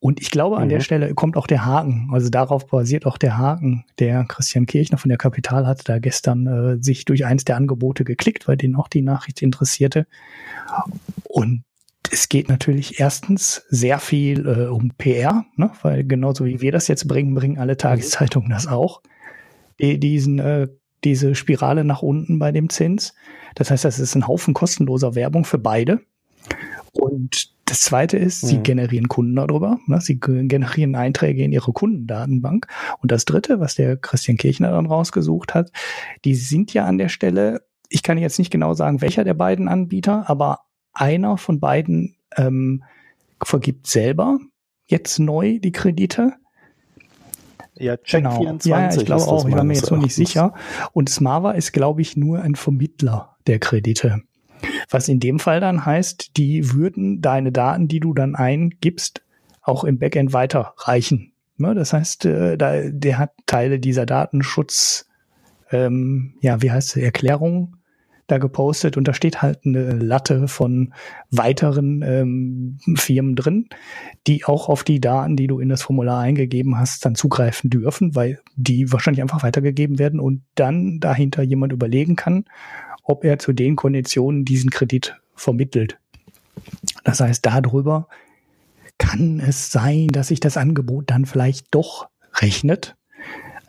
Und ich glaube, an mhm. der Stelle kommt auch der Haken. Also darauf basiert auch der Haken. Der Christian Kirchner von der Kapital hat da gestern äh, sich durch eins der Angebote geklickt, weil den auch die Nachricht interessierte. Und es geht natürlich erstens sehr viel äh, um PR, ne? weil genauso wie wir das jetzt bringen, bringen alle Tageszeitungen das auch. Die, diesen, äh, diese Spirale nach unten bei dem Zins. Das heißt, das ist ein Haufen kostenloser Werbung für beide. Und das zweite ist, mhm. sie generieren Kunden darüber. Ne? Sie generieren Einträge in ihre Kundendatenbank. Und das dritte, was der Christian Kirchner dann rausgesucht hat, die sind ja an der Stelle, ich kann jetzt nicht genau sagen, welcher der beiden Anbieter, aber einer von beiden ähm, vergibt selber jetzt neu die Kredite. Ja, Check genau. 24 ja, ich glaube auch. Ich war mir jetzt noch nicht sicher. Und Smava ist, glaube ich, nur ein Vermittler der Kredite. Was in dem Fall dann heißt, die würden deine Daten, die du dann eingibst, auch im Backend weiterreichen. Ne, das heißt, äh, der hat Teile dieser Datenschutz, ähm, ja, wie heißt es, Erklärung da gepostet und da steht halt eine Latte von weiteren ähm, Firmen drin, die auch auf die Daten, die du in das Formular eingegeben hast, dann zugreifen dürfen, weil die wahrscheinlich einfach weitergegeben werden und dann dahinter jemand überlegen kann, ob er zu den Konditionen diesen Kredit vermittelt. Das heißt, darüber kann es sein, dass sich das Angebot dann vielleicht doch rechnet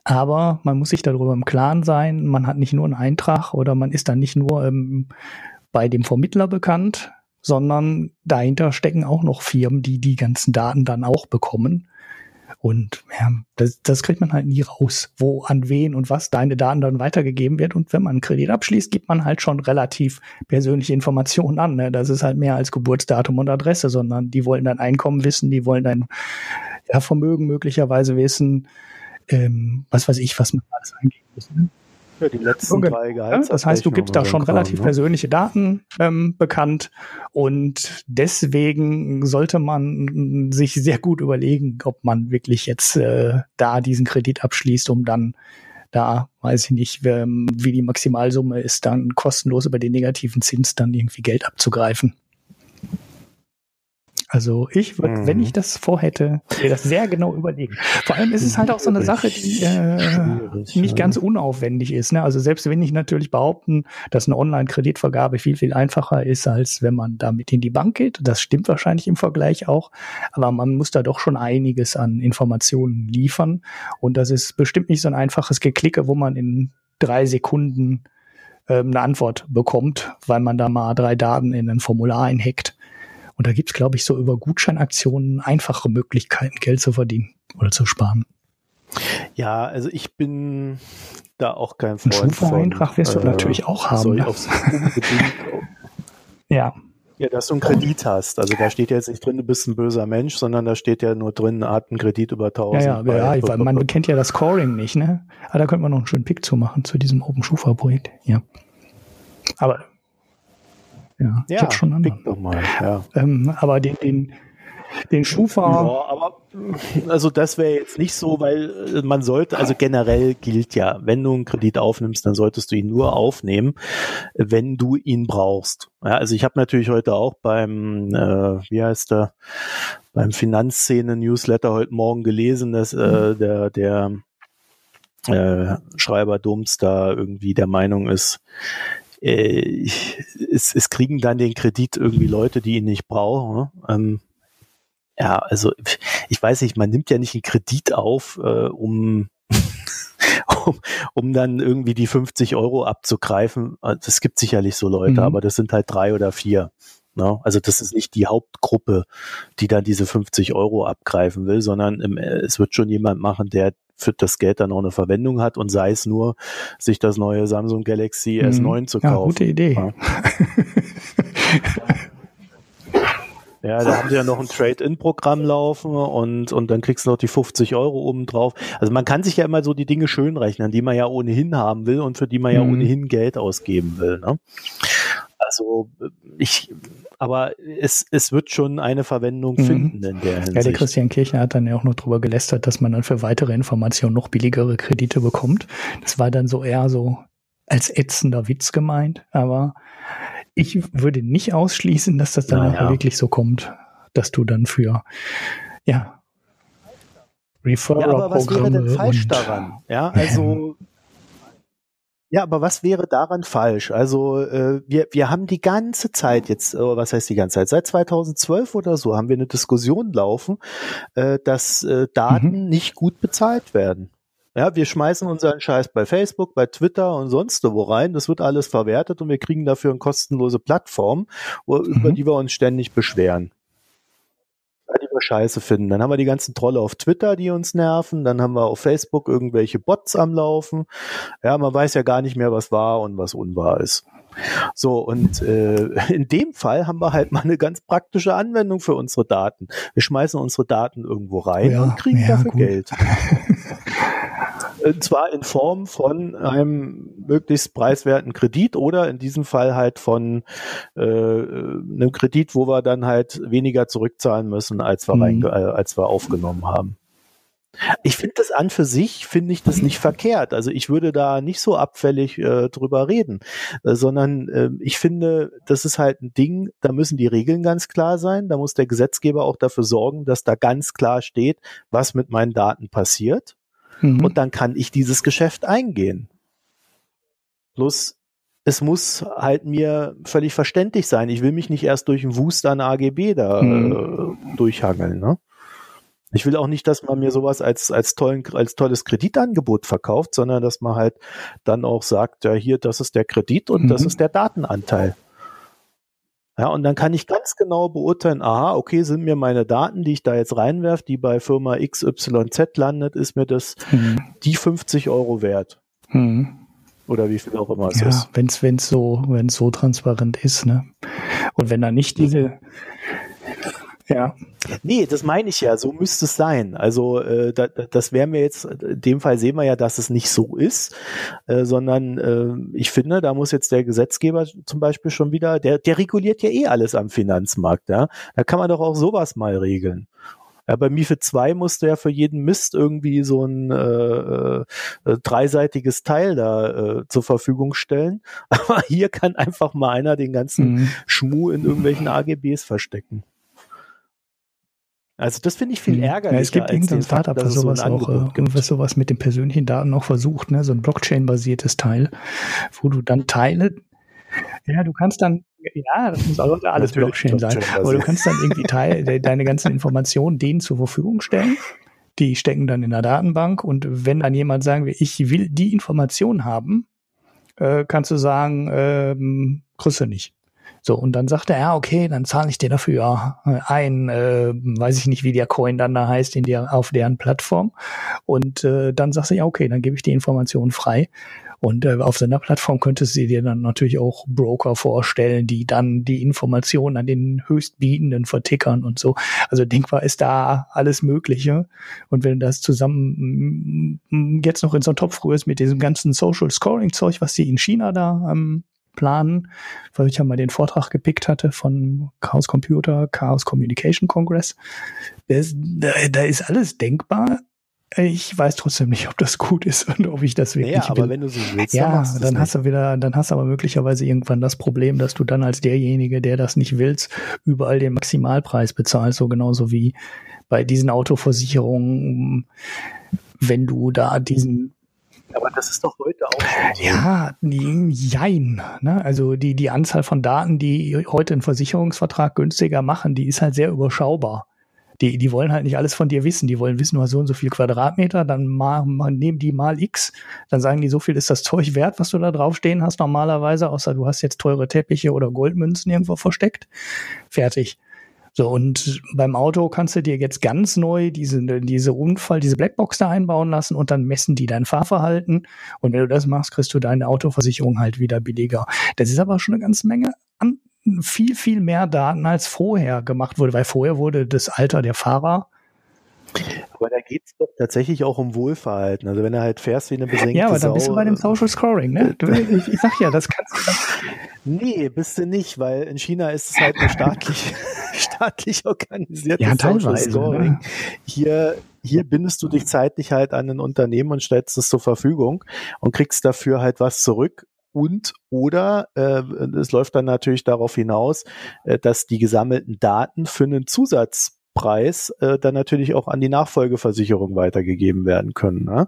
aber man muss sich darüber im Klaren sein, man hat nicht nur einen Eintrag oder man ist dann nicht nur ähm, bei dem Vermittler bekannt, sondern dahinter stecken auch noch Firmen, die die ganzen Daten dann auch bekommen. Und ja, das, das kriegt man halt nie raus, wo, an wen und was deine Daten dann weitergegeben wird. Und wenn man einen Kredit abschließt, gibt man halt schon relativ persönliche Informationen an. Ne? Das ist halt mehr als Geburtsdatum und Adresse, sondern die wollen dein Einkommen wissen, die wollen dein ja, Vermögen möglicherweise wissen, ähm, was weiß ich, was man alles eingeben muss. Ne? Ja, die letzten genau. drei Gehalts Das heißt, du gibst da schon relativ ne? persönliche Daten ähm, bekannt und deswegen sollte man sich sehr gut überlegen, ob man wirklich jetzt äh, da diesen Kredit abschließt, um dann da, weiß ich nicht, wie die Maximalsumme ist, dann kostenlos über den negativen Zins dann irgendwie Geld abzugreifen. Also ich würde, mhm. wenn ich das vorhätte, mir das sehr genau überlegen. Vor allem ist es halt auch so eine Sache, die äh, nicht ganz unaufwendig ist. Ne? Also selbst wenn ich natürlich behaupten, dass eine Online-Kreditvergabe viel, viel einfacher ist, als wenn man damit in die Bank geht. Das stimmt wahrscheinlich im Vergleich auch. Aber man muss da doch schon einiges an Informationen liefern. Und das ist bestimmt nicht so ein einfaches Geklicke, wo man in drei Sekunden ähm, eine Antwort bekommt, weil man da mal drei Daten in ein Formular einhackt. Und da gibt's glaube ich, so über Gutscheinaktionen einfache Möglichkeiten, Geld zu verdienen oder zu sparen. Ja, also ich bin da auch kein Freund Ein Schufa-Eintrag wirst du äh, natürlich auch haben. Ne? *laughs* ja. Ja, dass du einen Kredit hast. Also da steht ja jetzt nicht drin, du bist ein böser Mensch, sondern da steht ja nur drin, hat einen Kredit über 1000. Ja, ja, ja weil man kennt ja das Scoring nicht, ne? Aber da könnte man noch einen schönen Pick zu machen zu diesem Open Schufa Projekt. Ja. Aber ja, ja ich habe schon anderen. Doch mal, ja. Ähm, aber den, den, den Schufa. Ja, aber also das wäre jetzt nicht so, weil äh, man sollte, also generell gilt ja, wenn du einen Kredit aufnimmst, dann solltest du ihn nur aufnehmen, wenn du ihn brauchst. Ja, also ich habe natürlich heute auch beim, äh, wie heißt der, beim Finanzszene-Newsletter heute Morgen gelesen, dass äh, mhm. der, der äh, Schreiber Dums da irgendwie der Meinung ist, äh, es, es kriegen dann den Kredit irgendwie Leute, die ihn nicht brauchen. Ne? Ähm, ja, also ich weiß nicht, man nimmt ja nicht einen Kredit auf, äh, um, *laughs* um, um dann irgendwie die 50 Euro abzugreifen. Das gibt sicherlich so Leute, mhm. aber das sind halt drei oder vier. Ne? Also das ist nicht die Hauptgruppe, die dann diese 50 Euro abgreifen will, sondern im, es wird schon jemand machen, der für das Geld dann auch eine Verwendung hat und sei es nur, sich das neue Samsung Galaxy mhm. S9 zu kaufen. Ja, gute Idee. Ja. *laughs* Ja, da haben sie ja noch ein Trade-in-Programm laufen und, und dann kriegst du noch die 50 Euro oben drauf. Also man kann sich ja immer so die Dinge schön rechnen, die man ja ohnehin haben will und für die man ja mhm. ohnehin Geld ausgeben will. Ne? Also ich, aber es, es wird schon eine Verwendung mhm. finden in der Hinsicht. Ja, der Christian Kirchner hat dann ja auch noch drüber gelästert, dass man dann für weitere Informationen noch billigere Kredite bekommt. Das war dann so eher so als ätzender Witz gemeint, aber ich würde nicht ausschließen, dass das dann naja. wirklich so kommt, dass du dann für, ja, Referral ja, aber was wäre denn falsch daran? Ja, also, *laughs* ja, aber was wäre daran falsch? Also, äh, wir, wir haben die ganze Zeit jetzt, äh, was heißt die ganze Zeit? Seit 2012 oder so haben wir eine Diskussion laufen, äh, dass äh, Daten mhm. nicht gut bezahlt werden. Ja, wir schmeißen unseren Scheiß bei Facebook, bei Twitter und sonst wo rein. Das wird alles verwertet und wir kriegen dafür eine kostenlose Plattform, wo, mhm. über die wir uns ständig beschweren. Die wir scheiße finden. Dann haben wir die ganzen Trolle auf Twitter, die uns nerven. Dann haben wir auf Facebook irgendwelche Bots am Laufen. Ja, man weiß ja gar nicht mehr, was wahr und was unwahr ist. So, und äh, *laughs* in dem Fall haben wir halt mal eine ganz praktische Anwendung für unsere Daten. Wir schmeißen unsere Daten irgendwo rein ja, und kriegen ja, dafür gut. Geld. *laughs* Und zwar in Form von einem möglichst preiswerten Kredit oder in diesem Fall halt von äh, einem Kredit, wo wir dann halt weniger zurückzahlen müssen, als wir, mhm. äh, als wir aufgenommen haben. Ich finde das an für sich, finde ich das nicht verkehrt. Also ich würde da nicht so abfällig äh, drüber reden, äh, sondern äh, ich finde, das ist halt ein Ding, da müssen die Regeln ganz klar sein. Da muss der Gesetzgeber auch dafür sorgen, dass da ganz klar steht, was mit meinen Daten passiert. Mhm. Und dann kann ich dieses Geschäft eingehen. Plus, es muss halt mir völlig verständlich sein. Ich will mich nicht erst durch einen Wust an AGB da mhm. äh, durchhangeln. Ne? Ich will auch nicht, dass man mir sowas als, als, tollen, als tolles Kreditangebot verkauft, sondern dass man halt dann auch sagt, ja, hier, das ist der Kredit und mhm. das ist der Datenanteil. Ja, und dann kann ich ganz genau beurteilen, aha, okay, sind mir meine Daten, die ich da jetzt reinwerfe, die bei Firma XYZ landet, ist mir das mhm. die 50 Euro wert. Mhm. Oder wie viel auch immer es ja, ist. Wenn es so, wenn's so transparent ist, ne? Und wenn da nicht diese, ja. Nee, das meine ich ja, so müsste es sein. Also äh, da, das wäre mir jetzt, in dem Fall sehen wir ja, dass es nicht so ist, äh, sondern äh, ich finde, da muss jetzt der Gesetzgeber zum Beispiel schon wieder, der, der reguliert ja eh alles am Finanzmarkt, ja. Da kann man doch auch sowas mal regeln. Ja, bei MIFID 2 musste ja für jeden Mist irgendwie so ein äh, äh, dreiseitiges Teil da äh, zur Verfügung stellen. *laughs* Aber hier kann einfach mal einer den ganzen mhm. Schmuh in irgendwelchen AGBs verstecken. Also das finde ich viel ärgerlicher. Ja, es gibt irgendein Startup, das sowas so auch, äh, was sowas mit den persönlichen Daten auch versucht, ne? so ein Blockchain-basiertes Teil, wo du dann Teile, ja, du kannst dann, ja, das muss auch alles Blockchain, Blockchain sein, aber du kannst dann irgendwie Teil, de, deine ganzen Informationen denen zur Verfügung stellen. Die stecken dann in der Datenbank und wenn dann jemand sagen will, ich will die Information haben, äh, kannst du sagen, ähm, kriegst du nicht. So, und dann sagt er, ja, okay, dann zahle ich dir dafür ein, äh, weiß ich nicht, wie der Coin dann da heißt, in der, auf deren Plattform. Und äh, dann sagst du, ja, okay, dann gebe ich die Informationen frei. Und äh, auf seiner Plattform könntest du dir dann natürlich auch Broker vorstellen, die dann die Informationen an den Höchstbietenden vertickern und so. Also denkbar ist da alles Mögliche. Und wenn das zusammen mm, jetzt noch in so einem Topf rührst mit diesem ganzen Social Scoring Zeug, was die in China da ähm, planen, weil ich ja mal den Vortrag gepickt hatte von Chaos Computer, Chaos Communication Congress. Das, da, da ist alles denkbar. Ich weiß trotzdem nicht, ob das gut ist und ob ich das wirklich naja, aber will. wenn du so willst, ja, dann, dann hast du wieder, dann hast du aber möglicherweise irgendwann das Problem, dass du dann als derjenige, der das nicht willst, überall den Maximalpreis bezahlst, so genauso wie bei diesen Autoversicherungen, wenn du da diesen aber das ist doch heute auch schon. Ja, jein. Ne? Also die, die Anzahl von Daten, die heute einen Versicherungsvertrag günstiger machen, die ist halt sehr überschaubar. Die, die wollen halt nicht alles von dir wissen. Die wollen wissen, hast so und so viel Quadratmeter, dann mal, mal, nehmen die mal X, dann sagen die, so viel ist das Zeug wert, was du da draufstehen hast normalerweise, außer du hast jetzt teure Teppiche oder Goldmünzen irgendwo versteckt. Fertig. So, und beim Auto kannst du dir jetzt ganz neu diese, diese Unfall, diese Blackbox da einbauen lassen und dann messen die dein Fahrverhalten. Und wenn du das machst, kriegst du deine Autoversicherung halt wieder billiger. Das ist aber schon eine ganze Menge an viel, viel mehr Daten als vorher gemacht wurde, weil vorher wurde das Alter der Fahrer aber da geht es doch tatsächlich auch um Wohlverhalten. Also wenn du halt fährst wie eine besenkte Ja, aber dann bist du bei dem Social Scoring, ne? Du, ich, ich, sag ja, das kannst du. *laughs* Nee, bist du nicht, weil in China ist es halt eine staatlich, *laughs* staatlich organisierte ja, Social Scoring. Ne? Hier, hier bindest du dich zeitlich halt an ein Unternehmen und stellst es zur Verfügung und kriegst dafür halt was zurück und oder äh, es läuft dann natürlich darauf hinaus, äh, dass die gesammelten Daten für einen Zusatz Preis äh, dann natürlich auch an die Nachfolgeversicherung weitergegeben werden können. Ne?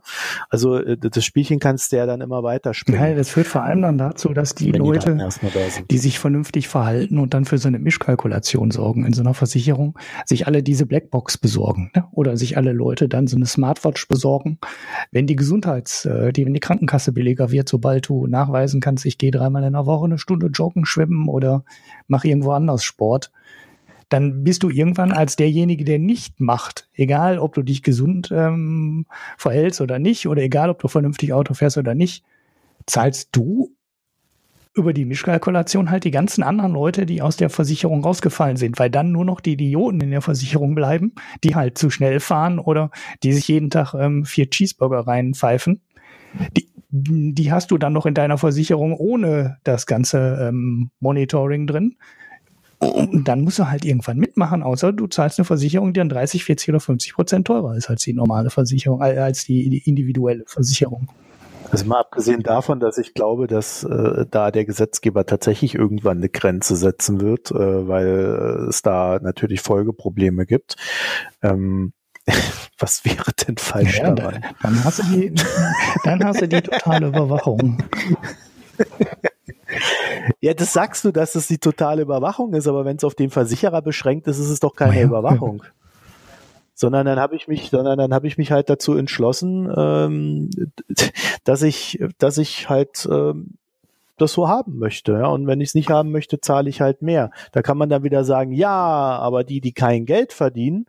Also äh, das Spielchen kannst du ja dann immer weiterspielen. Ja, das führt vor allem dann dazu, dass die Wenn Leute, die, die, sich vernünftig verhalten und dann für so eine Mischkalkulation sorgen in so einer Versicherung, sich alle diese Blackbox besorgen ne? oder sich alle Leute dann so eine Smartwatch besorgen, wenn die Gesundheits, äh, die, wenn die Krankenkasse billiger wird, sobald du nachweisen kannst, ich gehe dreimal in der Woche eine Stunde joggen, schwimmen oder mache irgendwo anders Sport dann bist du irgendwann als derjenige, der nicht macht, egal ob du dich gesund ähm, verhältst oder nicht, oder egal ob du vernünftig Auto fährst oder nicht, zahlst du über die Mischkalkulation halt die ganzen anderen Leute, die aus der Versicherung rausgefallen sind, weil dann nur noch die Idioten in der Versicherung bleiben, die halt zu schnell fahren oder die sich jeden Tag ähm, vier Cheeseburger reinpfeifen. Die, die hast du dann noch in deiner Versicherung ohne das ganze ähm, Monitoring drin. Und dann musst du halt irgendwann mitmachen, außer du zahlst eine Versicherung, die dann 30, 40 oder 50 Prozent teurer ist als die normale Versicherung, äh, als die, die individuelle Versicherung. Also mal abgesehen davon, dass ich glaube, dass äh, da der Gesetzgeber tatsächlich irgendwann eine Grenze setzen wird, äh, weil es da natürlich Folgeprobleme gibt. Ähm, *laughs* was wäre denn falsch ja, dabei? Dann hast du die, dann hast du die totale Überwachung. *laughs* Ja, das sagst du, dass es die totale Überwachung ist, aber wenn es auf den Versicherer beschränkt ist, ist es doch keine Überwachung. Sondern dann habe ich mich, sondern dann habe ich mich halt dazu entschlossen, ähm, dass ich, dass ich halt ähm, das so haben möchte. Ja? Und wenn ich es nicht haben möchte, zahle ich halt mehr. Da kann man dann wieder sagen, ja, aber die, die kein Geld verdienen,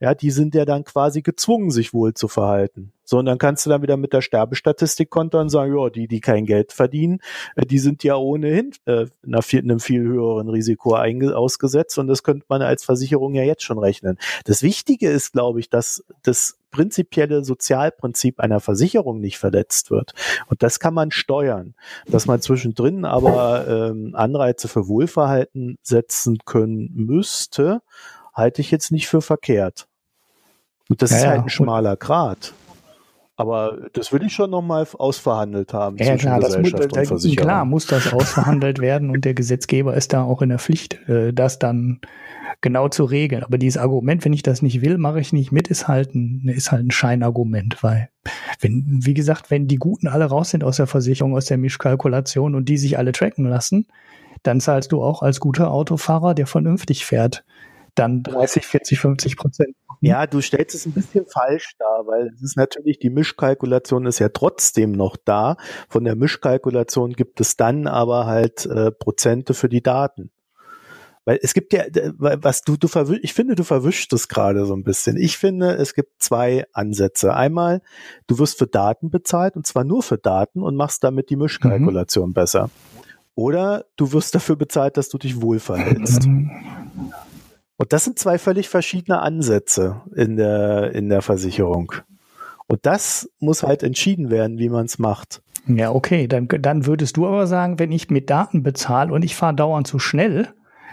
ja, die sind ja dann quasi gezwungen, sich wohl zu verhalten. So, und dann kannst du dann wieder mit der Sterbestatistik kontern und sagen, ja, die, die kein Geld verdienen, äh, die sind ja ohnehin äh, einer, einem viel höheren Risiko ausgesetzt und das könnte man als Versicherung ja jetzt schon rechnen. Das Wichtige ist, glaube ich, dass das prinzipielle Sozialprinzip einer Versicherung nicht verletzt wird. Und das kann man steuern. Dass man zwischendrin aber ähm, Anreize für Wohlverhalten setzen können müsste, halte ich jetzt nicht für verkehrt. Und das ja, ist halt ein schmaler Grad. Aber das will ich schon nochmal ausverhandelt haben. Ja, klar, das muss, da, klar muss das ausverhandelt werden und der Gesetzgeber ist da auch in der Pflicht, äh, das dann genau zu regeln. Aber dieses Argument, wenn ich das nicht will, mache ich nicht mit, ist halt ein, ist halt ein Scheinargument, weil wenn, wie gesagt, wenn die Guten alle raus sind aus der Versicherung, aus der Mischkalkulation und die sich alle tracken lassen, dann zahlst du auch als guter Autofahrer, der vernünftig fährt, dann 30, 40, 50 Prozent ja, du stellst es ein bisschen falsch dar, weil es ist natürlich, die Mischkalkulation ist ja trotzdem noch da. Von der Mischkalkulation gibt es dann aber halt äh, Prozente für die Daten. Weil es gibt ja, was du, du verwisch, ich finde, du verwischst es gerade so ein bisschen. Ich finde, es gibt zwei Ansätze. Einmal, du wirst für Daten bezahlt und zwar nur für Daten und machst damit die Mischkalkulation mhm. besser. Oder du wirst dafür bezahlt, dass du dich wohl verhältst. Und das sind zwei völlig verschiedene Ansätze in der, in der Versicherung. Und das muss halt entschieden werden, wie man es macht. Ja, okay, dann, dann würdest du aber sagen, wenn ich mit Daten bezahle und ich fahre dauernd zu schnell,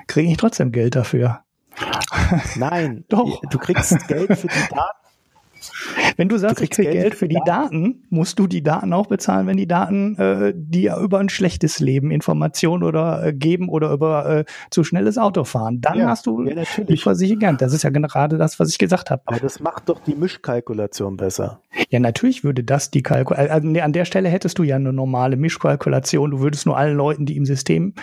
kriege ich trotzdem Geld dafür. Nein, *laughs* doch. Du kriegst Geld für die Daten wenn du sagst, du ich krieg Geld, Geld für die Daten, musst du die Daten auch bezahlen, wenn die Daten äh, dir über ein schlechtes Leben Informationen oder äh, geben oder über äh, zu schnelles Auto fahren. Dann ja, hast du ja, die Versicherung. Das ist ja gerade das, was ich gesagt habe. Aber das macht doch die Mischkalkulation besser. Ja, natürlich würde das die Kalkulation. Also, nee, an der Stelle hättest du ja eine normale Mischkalkulation. Du würdest nur allen Leuten, die im System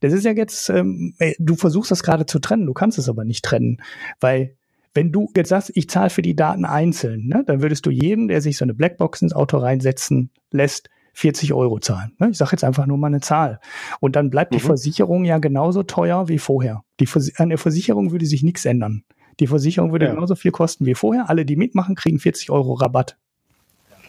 das ist ja jetzt, ähm, du versuchst das gerade zu trennen, du kannst es aber nicht trennen, weil wenn du jetzt sagst, ich zahle für die Daten einzeln, ne, dann würdest du jedem, der sich so eine Blackbox ins Auto reinsetzen lässt, 40 Euro zahlen. Ne? Ich sage jetzt einfach nur mal eine Zahl. Und dann bleibt mhm. die Versicherung ja genauso teuer wie vorher. Die Vers an der Versicherung würde sich nichts ändern. Die Versicherung würde ja. genauso viel kosten wie vorher. Alle, die mitmachen, kriegen 40 Euro Rabatt.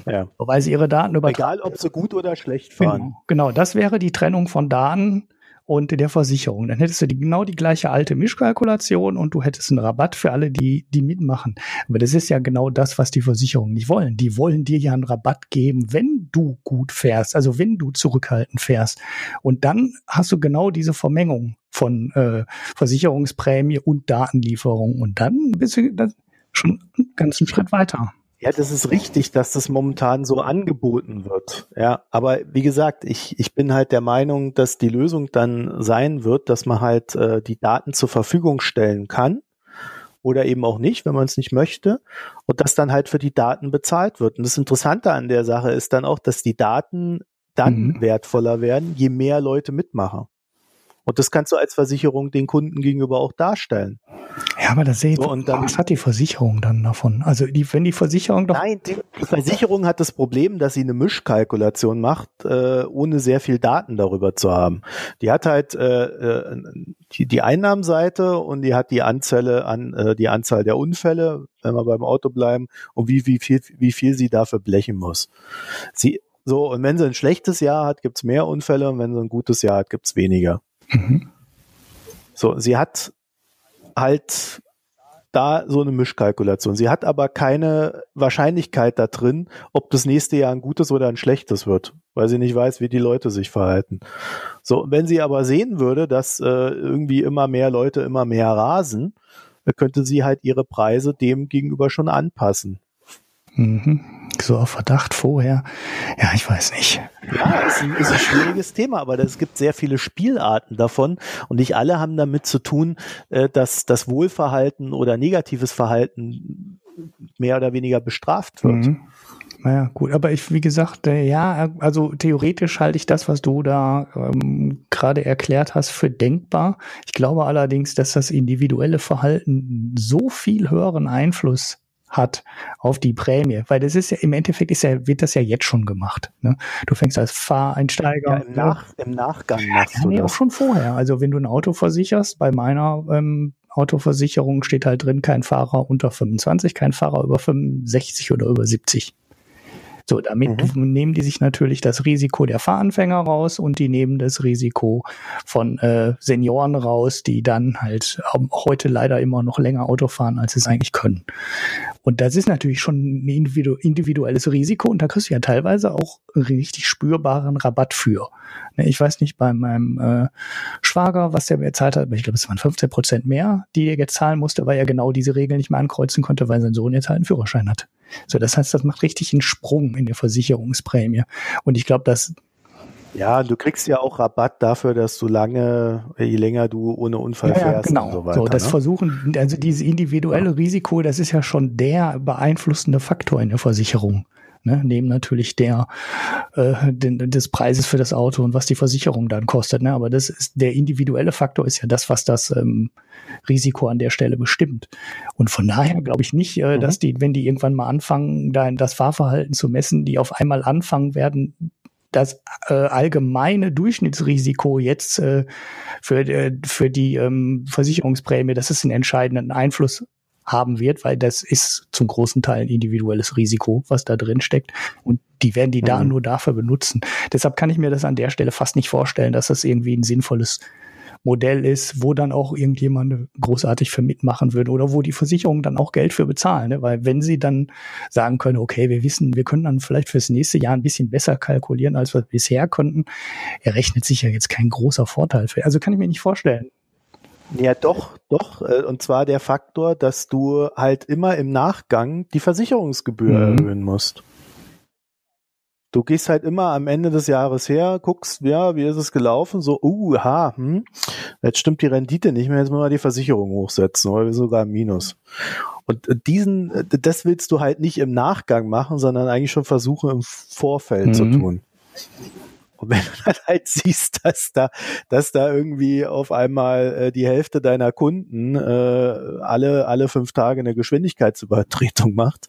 Ja. Weil sie ihre Daten übertragen. Egal, ob sie gut oder schlecht fahren. Genau, genau, das wäre die Trennung von Daten und der Versicherung. Dann hättest du die, genau die gleiche alte Mischkalkulation und du hättest einen Rabatt für alle, die, die mitmachen. Aber das ist ja genau das, was die Versicherungen nicht wollen. Die wollen dir ja einen Rabatt geben, wenn du gut fährst, also wenn du zurückhaltend fährst. Und dann hast du genau diese Vermengung von äh, Versicherungsprämie und Datenlieferung. Und dann bist du dann schon einen ganzen Schritt weiter. Ja, das ist richtig, dass das momentan so angeboten wird. Ja, aber wie gesagt, ich, ich bin halt der Meinung, dass die Lösung dann sein wird, dass man halt äh, die Daten zur Verfügung stellen kann oder eben auch nicht, wenn man es nicht möchte und dass dann halt für die Daten bezahlt wird. Und das Interessante an der Sache ist dann auch, dass die Daten dann mhm. wertvoller werden, je mehr Leute mitmachen. Und das kannst du als Versicherung den Kunden gegenüber auch darstellen. Ja, aber das seht so, und dann, was hat die Versicherung dann davon? Also die, wenn die Versicherung doch. Nein, die, die Versicherung hat das Problem, dass sie eine Mischkalkulation macht, äh, ohne sehr viel Daten darüber zu haben. Die hat halt äh, äh, die, die Einnahmenseite und die hat die Anzahl an äh, die Anzahl der Unfälle, wenn wir beim Auto bleiben, und wie, wie viel, wie viel sie dafür blechen muss. Sie, so, und wenn sie ein schlechtes Jahr hat, gibt's mehr Unfälle und wenn sie ein gutes Jahr hat, gibt's weniger. Mhm. So, sie hat halt da so eine Mischkalkulation. Sie hat aber keine Wahrscheinlichkeit da drin, ob das nächste Jahr ein gutes oder ein schlechtes wird, weil sie nicht weiß, wie die Leute sich verhalten. So, wenn sie aber sehen würde, dass äh, irgendwie immer mehr Leute immer mehr rasen, könnte sie halt ihre Preise dem gegenüber schon anpassen. Mhm. So auf Verdacht vorher. Ja, ich weiß nicht. Ja, ist ein, ist ein schwieriges Thema, aber es gibt sehr viele Spielarten davon und nicht alle haben damit zu tun, äh, dass das Wohlverhalten oder negatives Verhalten mehr oder weniger bestraft wird. Mhm. Naja, gut, aber ich, wie gesagt, äh, ja, also theoretisch halte ich das, was du da ähm, gerade erklärt hast, für denkbar. Ich glaube allerdings, dass das individuelle Verhalten so viel höheren Einfluss hat auf die Prämie, weil das ist ja im Endeffekt ist ja, wird das ja jetzt schon gemacht. Ne? Du fängst als Fahreinsteiger. Ja, im, Nach, im Nachgang machst ja, du nee, das. auch schon vorher. Also wenn du ein Auto versicherst, bei meiner ähm, Autoversicherung steht halt drin, kein Fahrer unter 25, kein Fahrer über 65 oder über 70. So, damit mhm. nehmen die sich natürlich das Risiko der Fahranfänger raus und die nehmen das Risiko von äh, Senioren raus, die dann halt heute leider immer noch länger Auto fahren, als sie es eigentlich können. Und das ist natürlich schon ein individu individuelles Risiko und da kriegst du ja teilweise auch einen richtig spürbaren Rabatt für. Ne, ich weiß nicht bei meinem äh, Schwager, was der mir gezahlt hat, aber ich glaube, es waren 15 Prozent mehr, die er jetzt zahlen musste, weil er genau diese Regel nicht mehr ankreuzen konnte, weil sein Sohn jetzt halt einen Führerschein hat. So, das heißt, das macht richtig einen Sprung in der Versicherungsprämie. Und ich glaube, dass ja, du kriegst ja auch Rabatt dafür, dass du lange, je länger du ohne Unfall ja, fährst genau. und so weiter. So, das ne? Versuchen, also dieses individuelle ja. Risiko, das ist ja schon der beeinflussende Faktor in der Versicherung. Ne, neben natürlich der äh, den, des Preises für das Auto und was die Versicherung dann kostet. Ne? Aber das ist der individuelle Faktor ist ja das, was das ähm, Risiko an der Stelle bestimmt. Und von daher glaube ich nicht, äh, mhm. dass die, wenn die irgendwann mal anfangen, da das Fahrverhalten zu messen, die auf einmal anfangen werden, das äh, allgemeine Durchschnittsrisiko jetzt äh, für, äh, für die ähm, Versicherungsprämie, das ist einen entscheidenden Einfluss haben wird, weil das ist zum großen Teil ein individuelles Risiko, was da drin steckt. Und die werden die mhm. Daten nur dafür benutzen. Deshalb kann ich mir das an der Stelle fast nicht vorstellen, dass das irgendwie ein sinnvolles Modell ist, wo dann auch irgendjemand großartig für mitmachen würde oder wo die Versicherungen dann auch Geld für bezahlen. Ne? Weil wenn sie dann sagen können, okay, wir wissen, wir können dann vielleicht fürs nächste Jahr ein bisschen besser kalkulieren, als wir bisher konnten, errechnet sich ja jetzt kein großer Vorteil für. Also kann ich mir nicht vorstellen. Ja, doch, doch. Äh, und zwar der Faktor, dass du halt immer im Nachgang die Versicherungsgebühr mhm. erhöhen musst. Du gehst halt immer am Ende des Jahres her, guckst, ja, wie ist es gelaufen? So, uh, ha, hm, jetzt stimmt die Rendite nicht mehr, jetzt müssen wir die Versicherung hochsetzen, oder wir sogar im Minus. Und äh, diesen, äh, das willst du halt nicht im Nachgang machen, sondern eigentlich schon versuchen, im Vorfeld mhm. zu tun. Und wenn du *laughs* dann halt siehst, dass da, dass da irgendwie auf einmal äh, die Hälfte deiner Kunden äh, alle, alle fünf Tage eine Geschwindigkeitsübertretung macht,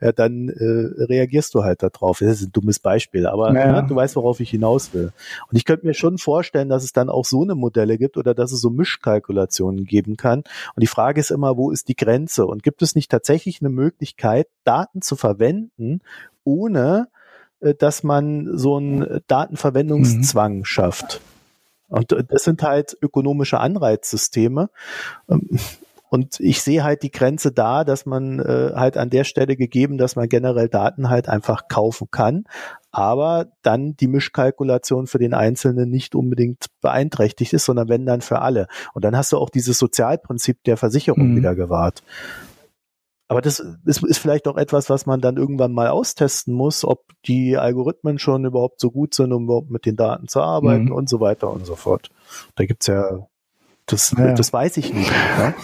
ja, dann äh, reagierst du halt darauf. Das ist ein dummes Beispiel, aber ja. Ja, du weißt, worauf ich hinaus will. Und ich könnte mir schon vorstellen, dass es dann auch so eine Modelle gibt oder dass es so Mischkalkulationen geben kann. Und die Frage ist immer, wo ist die Grenze? Und gibt es nicht tatsächlich eine Möglichkeit, Daten zu verwenden, ohne dass man so einen Datenverwendungszwang mhm. schafft. Und äh, das sind halt ökonomische Anreizsysteme. Ähm, und ich sehe halt die Grenze da, dass man äh, halt an der Stelle gegeben, dass man generell Daten halt einfach kaufen kann, aber dann die Mischkalkulation für den Einzelnen nicht unbedingt beeinträchtigt ist, sondern wenn dann für alle. Und dann hast du auch dieses Sozialprinzip der Versicherung mhm. wieder gewahrt. Aber das ist, ist vielleicht auch etwas, was man dann irgendwann mal austesten muss, ob die Algorithmen schon überhaupt so gut sind, um überhaupt mit den Daten zu arbeiten mhm. und so weiter und so fort. Da gibt's ja, das, ja. das weiß ich nicht. Ja?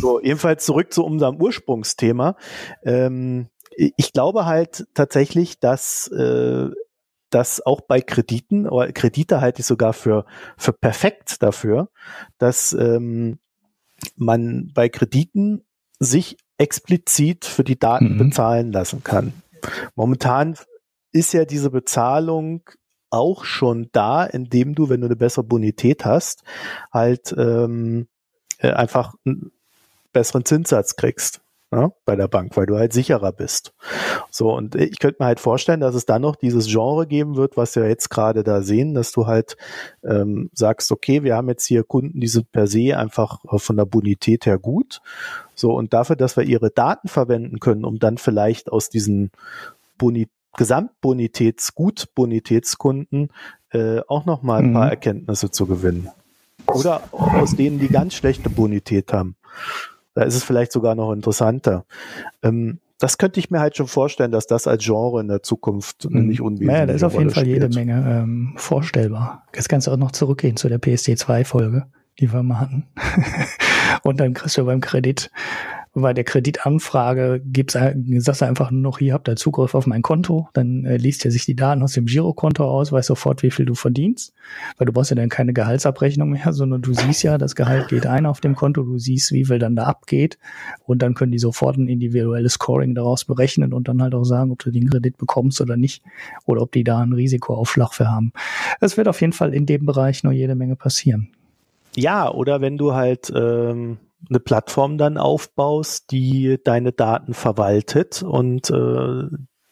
So, jedenfalls zurück zu unserem Ursprungsthema. Ähm, ich glaube halt tatsächlich, dass äh, dass auch bei Krediten, oder Kredite halte ich sogar für, für perfekt dafür, dass ähm, man bei Krediten sich explizit für die Daten mhm. bezahlen lassen kann. Momentan ist ja diese Bezahlung auch schon da, indem du, wenn du eine bessere Bonität hast, halt ähm, äh, einfach einen besseren Zinssatz kriegst ja, bei der Bank, weil du halt sicherer bist. So, und ich könnte mir halt vorstellen, dass es dann noch dieses Genre geben wird, was wir jetzt gerade da sehen, dass du halt ähm, sagst, okay, wir haben jetzt hier Kunden, die sind per se einfach von der Bonität her gut. So, und dafür, dass wir ihre Daten verwenden können, um dann vielleicht aus diesen Boni Gesamtbonitäts-, Gutbonitätskunden äh, auch nochmal ein mhm. paar Erkenntnisse zu gewinnen. Oder aus denen, die ganz schlechte Bonität haben. Da ist es vielleicht sogar noch interessanter. Ähm, das könnte ich mir halt schon vorstellen, dass das als Genre in der Zukunft mhm. nicht unwesentlich ist. Ja, da ist auf jeden Fall jede Menge ähm, vorstellbar. Jetzt kannst du auch noch zurückgehen zu der PSD2-Folge, die wir mal hatten. *laughs* Und dann kriegst du beim Kredit bei der Kreditanfrage gibt's, sagst du einfach nur noch, hier habt ihr Zugriff auf mein Konto, dann äh, liest er sich die Daten aus dem Girokonto aus, weiß sofort, wie viel du verdienst, weil du brauchst ja dann keine Gehaltsabrechnung mehr, sondern du siehst ja, das Gehalt geht ein auf dem Konto, du siehst, wie viel dann da abgeht und dann können die sofort ein individuelles Scoring daraus berechnen und dann halt auch sagen, ob du den Kredit bekommst oder nicht oder ob die da einen Risikoaufschlag für haben. Es wird auf jeden Fall in dem Bereich noch jede Menge passieren. Ja, oder wenn du halt ähm, eine Plattform dann aufbaust, die deine Daten verwaltet und äh,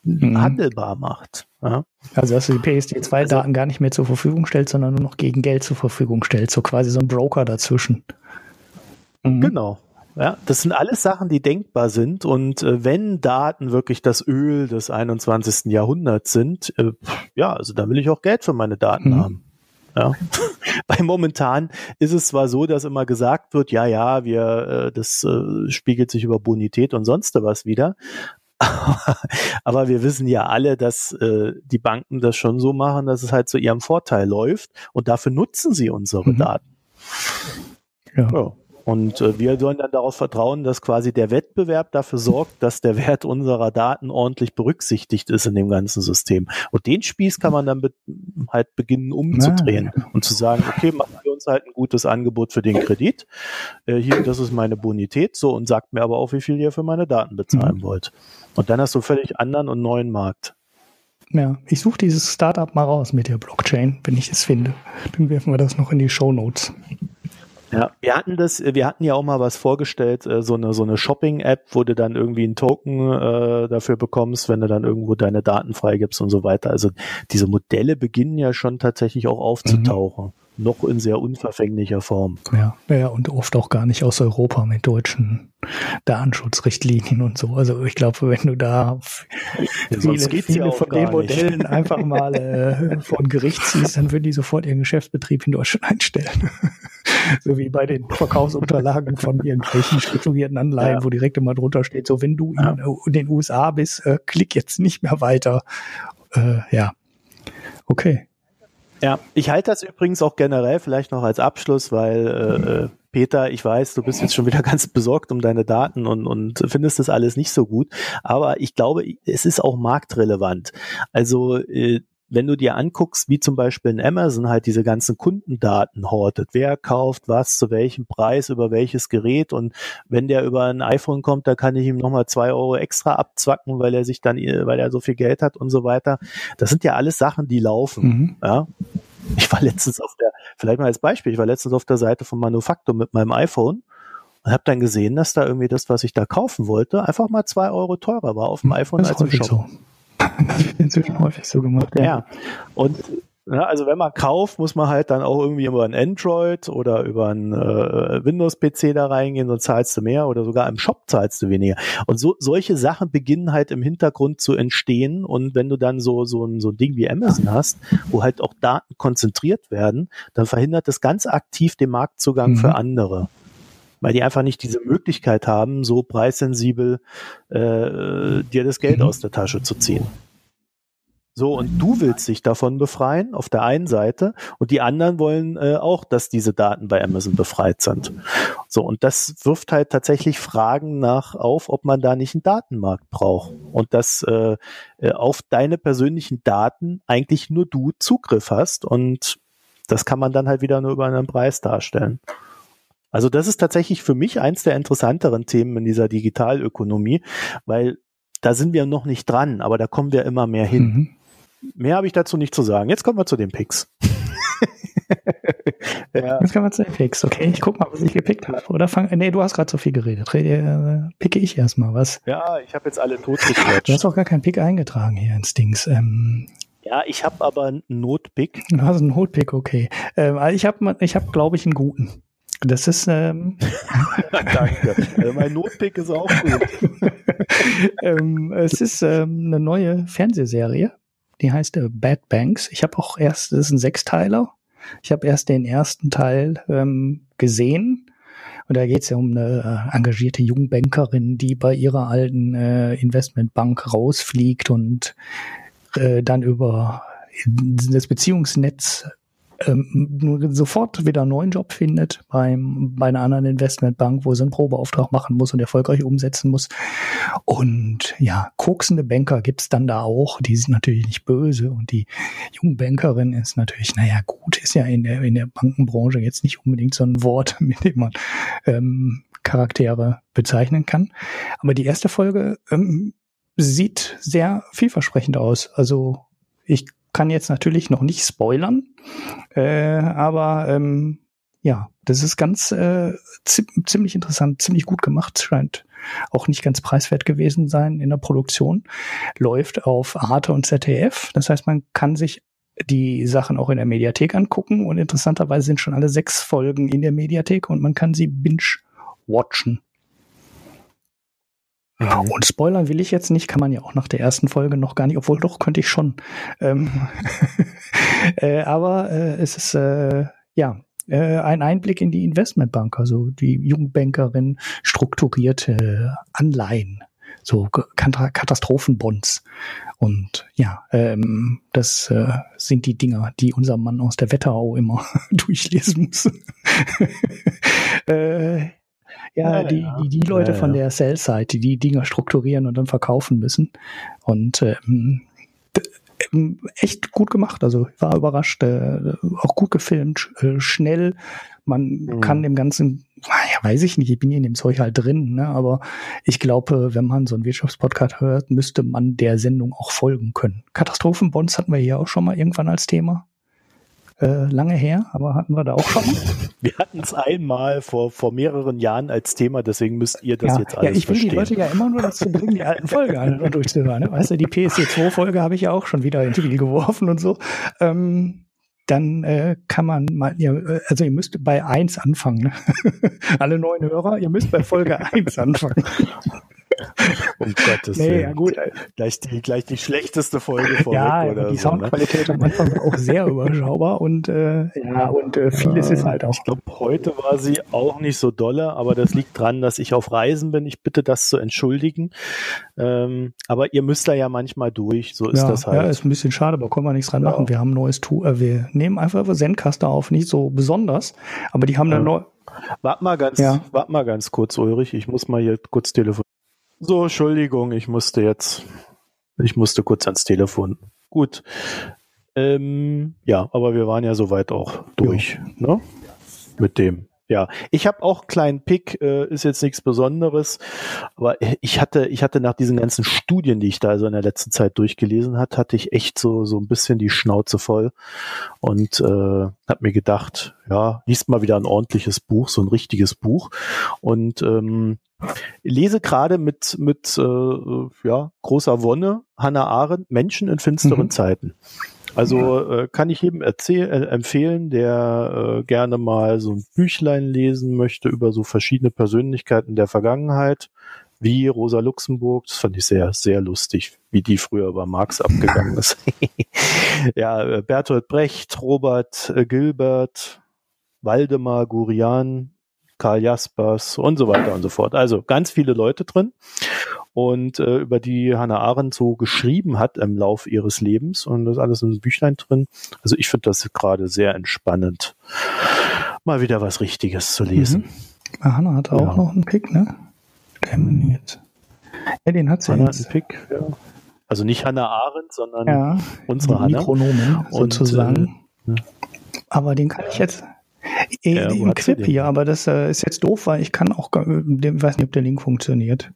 mhm. handelbar macht. Ja. Also dass du die PSD2-Daten also, gar nicht mehr zur Verfügung stellst, sondern nur noch gegen Geld zur Verfügung stellst, so quasi so ein Broker dazwischen. Mhm. Genau. Ja, das sind alles Sachen, die denkbar sind. Und äh, wenn Daten wirklich das Öl des 21. Jahrhunderts sind, äh, ja, also da will ich auch Geld für meine Daten mhm. haben. Ja. *laughs* Weil momentan ist es zwar so, dass immer gesagt wird, ja, ja, wir, äh, das äh, spiegelt sich über Bonität und sonst was wieder. *laughs* Aber wir wissen ja alle, dass äh, die Banken das schon so machen, dass es halt zu ihrem Vorteil läuft und dafür nutzen sie unsere mhm. Daten. Ja. ja. Und äh, wir sollen dann darauf vertrauen, dass quasi der Wettbewerb dafür sorgt, dass der Wert unserer Daten ordentlich berücksichtigt ist in dem ganzen System. Und den Spieß kann man dann be halt beginnen umzudrehen ja. und zu sagen, okay, machen wir uns halt ein gutes Angebot für den Kredit. Äh, hier, das ist meine Bonität, so und sagt mir aber auch, wie viel ihr für meine Daten bezahlen mhm. wollt. Und dann hast du völlig anderen und neuen Markt. Ja, ich suche dieses Startup mal raus mit der Blockchain, wenn ich es finde. Dann werfen wir das noch in die Show Notes. Ja, wir hatten das, wir hatten ja auch mal was vorgestellt, äh, so eine so eine Shopping-App, wo du dann irgendwie einen Token äh, dafür bekommst, wenn du dann irgendwo deine Daten freigibst und so weiter. Also diese Modelle beginnen ja schon tatsächlich auch aufzutauchen. Mhm. Noch in sehr unverfänglicher Form. Ja, ja, und oft auch gar nicht aus Europa mit deutschen Datenschutzrichtlinien und so. Also ich glaube, wenn du da ja, viele, viele ja von den Modellen einfach mal *laughs* äh, von Gericht ziehst, dann würden die sofort ihren Geschäftsbetrieb in Deutschland einstellen. *laughs* so wie bei den Verkaufsunterlagen von irgendwelchen strukturierten Anleihen, ja. wo direkt immer drunter steht, so wenn du in, in den USA bist, äh, klick jetzt nicht mehr weiter. Äh, ja, okay. Ja, ich halte das übrigens auch generell vielleicht noch als Abschluss, weil äh, äh, Peter, ich weiß, du bist jetzt schon wieder *laughs* ganz besorgt um deine Daten und, und findest das alles nicht so gut, aber ich glaube, es ist auch marktrelevant. Also äh, wenn du dir anguckst, wie zum Beispiel in Amazon halt diese ganzen Kundendaten hortet, wer kauft was, zu welchem Preis, über welches Gerät und wenn der über ein iPhone kommt, da kann ich ihm nochmal zwei Euro extra abzwacken, weil er sich dann, weil er so viel Geld hat und so weiter. Das sind ja alles Sachen, die laufen. Mhm. Ja. Ich war letztens auf der, vielleicht mal als Beispiel, ich war letztens auf der Seite von Manufaktum mit meinem iPhone und habe dann gesehen, dass da irgendwie das, was ich da kaufen wollte, einfach mal zwei Euro teurer war auf dem iPhone als im Shop. So. Das *laughs* wird inzwischen häufig so gemacht. Ja. ja. Und ja, also wenn man kauft, muss man halt dann auch irgendwie über ein Android oder über ein äh, Windows-PC da reingehen, und zahlst du mehr oder sogar im Shop zahlst du weniger. Und so solche Sachen beginnen halt im Hintergrund zu entstehen. Und wenn du dann so so ein, so ein Ding wie Amazon hast, wo halt auch Daten konzentriert werden, dann verhindert das ganz aktiv den Marktzugang mhm. für andere weil die einfach nicht diese Möglichkeit haben, so preissensibel äh, dir das Geld mhm. aus der Tasche zu ziehen. So, und du willst dich davon befreien, auf der einen Seite, und die anderen wollen äh, auch, dass diese Daten bei Amazon befreit sind. So, und das wirft halt tatsächlich Fragen nach auf, ob man da nicht einen Datenmarkt braucht. Und dass äh, äh auf deine persönlichen Daten eigentlich nur du Zugriff hast. Und das kann man dann halt wieder nur über einen Preis darstellen. Also das ist tatsächlich für mich eins der interessanteren Themen in dieser Digitalökonomie, weil da sind wir noch nicht dran, aber da kommen wir immer mehr hin. Mhm. Mehr habe ich dazu nicht zu sagen. Jetzt kommen wir zu den Picks. *laughs* ja. Jetzt kommen wir zu den Picks. Okay, ich guck mal, was ich gepickt habe. Oder fang, nee, du hast gerade so viel geredet. Rede, äh, picke ich erstmal was. Ja, ich habe jetzt alle totgequetscht. Du hast auch gar keinen Pick eingetragen hier ins Dings. Ähm, ja, ich habe aber einen Notpick. Du hast einen Notpick, okay. Ähm, also ich habe, ich hab, glaube ich, einen guten. Das ist. Ähm *laughs* Danke. Also mein Notpick ist auch gut. *laughs* ähm, es ist ähm, eine neue Fernsehserie. Die heißt äh, Bad Banks. Ich habe auch erst, das ist ein Sechsteiler. Ich habe erst den ersten Teil ähm, gesehen. Und da geht es ja um eine äh, engagierte Jungbankerin, die bei ihrer alten äh, Investmentbank rausfliegt und äh, dann über das Beziehungsnetz ähm, sofort wieder einen neuen Job findet beim, bei einer anderen Investmentbank, wo sie einen Probeauftrag machen muss und erfolgreich umsetzen muss. Und ja, koksende Banker gibt's dann da auch. Die sind natürlich nicht böse und die Jungbankerin ist natürlich, naja, gut, ist ja in der, in der Bankenbranche jetzt nicht unbedingt so ein Wort, *laughs* mit dem man ähm, Charaktere bezeichnen kann. Aber die erste Folge ähm, sieht sehr vielversprechend aus. Also ich kann jetzt natürlich noch nicht spoilern, äh, aber ähm, ja, das ist ganz äh, ziemlich interessant, ziemlich gut gemacht, scheint auch nicht ganz preiswert gewesen sein in der Produktion. Läuft auf Arte und ZDF, das heißt, man kann sich die Sachen auch in der Mediathek angucken und interessanterweise sind schon alle sechs Folgen in der Mediathek und man kann sie binge-watchen. Ja, und spoilern will ich jetzt nicht, kann man ja auch nach der ersten Folge noch gar nicht, obwohl doch könnte ich schon. Ähm, *laughs* äh, aber äh, es ist äh, ja äh, ein Einblick in die Investmentbank, also die Jungbankerin strukturierte äh, Anleihen, so Katastrophenbonds. Und ja, ähm, das äh, sind die Dinger, die unser Mann aus der Wetterau immer *laughs* durchlesen muss. *laughs* ja, die, die, die Leute ja, von der Sell-Side, die die Dinger strukturieren und dann verkaufen müssen. Und ähm, ähm, echt gut gemacht. Also war überrascht, äh, auch gut gefilmt, äh, schnell. Man mhm. kann dem Ganzen, ja, weiß ich nicht, ich bin hier in dem Zeug halt drin, ne? aber ich glaube, wenn man so einen Wirtschaftspodcast hört, müsste man der Sendung auch folgen können. Katastrophenbonds hatten wir hier auch schon mal irgendwann als Thema. Äh, lange her, aber hatten wir da auch schon. *laughs* Wir hatten es einmal vor, vor mehreren Jahren als Thema, deswegen müsst ihr das ja, jetzt alles Ja, ich will verstehen. die Leute ja immer nur dazu bringen, die alten Folgen durchzuhören. Ne? Weißt du, die PSC 2-Folge habe ich ja auch schon wieder ins Spiel geworfen und so. Ähm, dann äh, kann man mal, ja, also ihr müsst bei eins anfangen. Ne? *laughs* Alle neuen Hörer, ihr müsst bei Folge eins anfangen. *laughs* um Gottes nee, Willen. Ja, gut. Gleich die, gleich die schlechteste Folge vorweg ja, oder die so, ne? Soundqualität ne? am Anfang war auch sehr überschaubar und äh, ja, und äh, vieles ja, ist halt auch. Ich glaube, heute war sie auch nicht so dolle, aber das liegt dran, dass ich auf Reisen bin. Ich bitte das zu entschuldigen. Ähm, aber ihr müsst da ja manchmal durch, so ist ja, das halt. Ja, ist ein bisschen schade, aber können wir nichts dran machen. Wir haben ein neues Tool, äh, wir nehmen einfach Zencaster auf, nicht so besonders, aber die haben dann neu. Warte mal ganz, ja. wart mal ganz kurz, Ulrich. Ich muss mal hier kurz telefonieren. So, Entschuldigung, ich musste jetzt, ich musste kurz ans Telefon. Gut. Ähm, ja, aber wir waren ja soweit auch durch, ja. ne? Mit dem. Ja, ich habe auch einen kleinen Pick, äh, ist jetzt nichts Besonderes, aber ich hatte, ich hatte nach diesen ganzen Studien, die ich da so in der letzten Zeit durchgelesen hat, hatte ich echt so so ein bisschen die Schnauze voll und äh, habe mir gedacht, ja, liest mal wieder ein ordentliches Buch, so ein richtiges Buch und ähm, lese gerade mit mit äh, ja großer Wonne Hannah Arendt Menschen in finsteren mhm. Zeiten. Also äh, kann ich jedem erzähl äh, empfehlen, der äh, gerne mal so ein Büchlein lesen möchte über so verschiedene Persönlichkeiten der Vergangenheit, wie Rosa Luxemburg. Das fand ich sehr, sehr lustig, wie die früher über Marx abgegangen ist. *laughs* ja, äh, Bertolt Brecht, Robert äh, Gilbert, Waldemar Gurian, Karl Jaspers und so weiter und so fort. Also ganz viele Leute drin und äh, über die Hannah Arendt so geschrieben hat im Lauf ihres Lebens und das ist alles in einem Büchlein drin. Also ich finde das gerade sehr entspannend, mal wieder was Richtiges zu lesen. Mhm. Hannah hat auch ja. noch einen Pick, ne? Jetzt. Ja, den hat sie Hannah jetzt. einen Pick, ja. Also nicht Hannah Arendt, sondern ja, unsere Hannah. Mikronomen sozusagen. Und, äh, Aber den kann ich jetzt, äh, ja, Im Clip hier, aber das äh, ist jetzt doof, weil ich kann auch, ich weiß nicht, ob der Link funktioniert.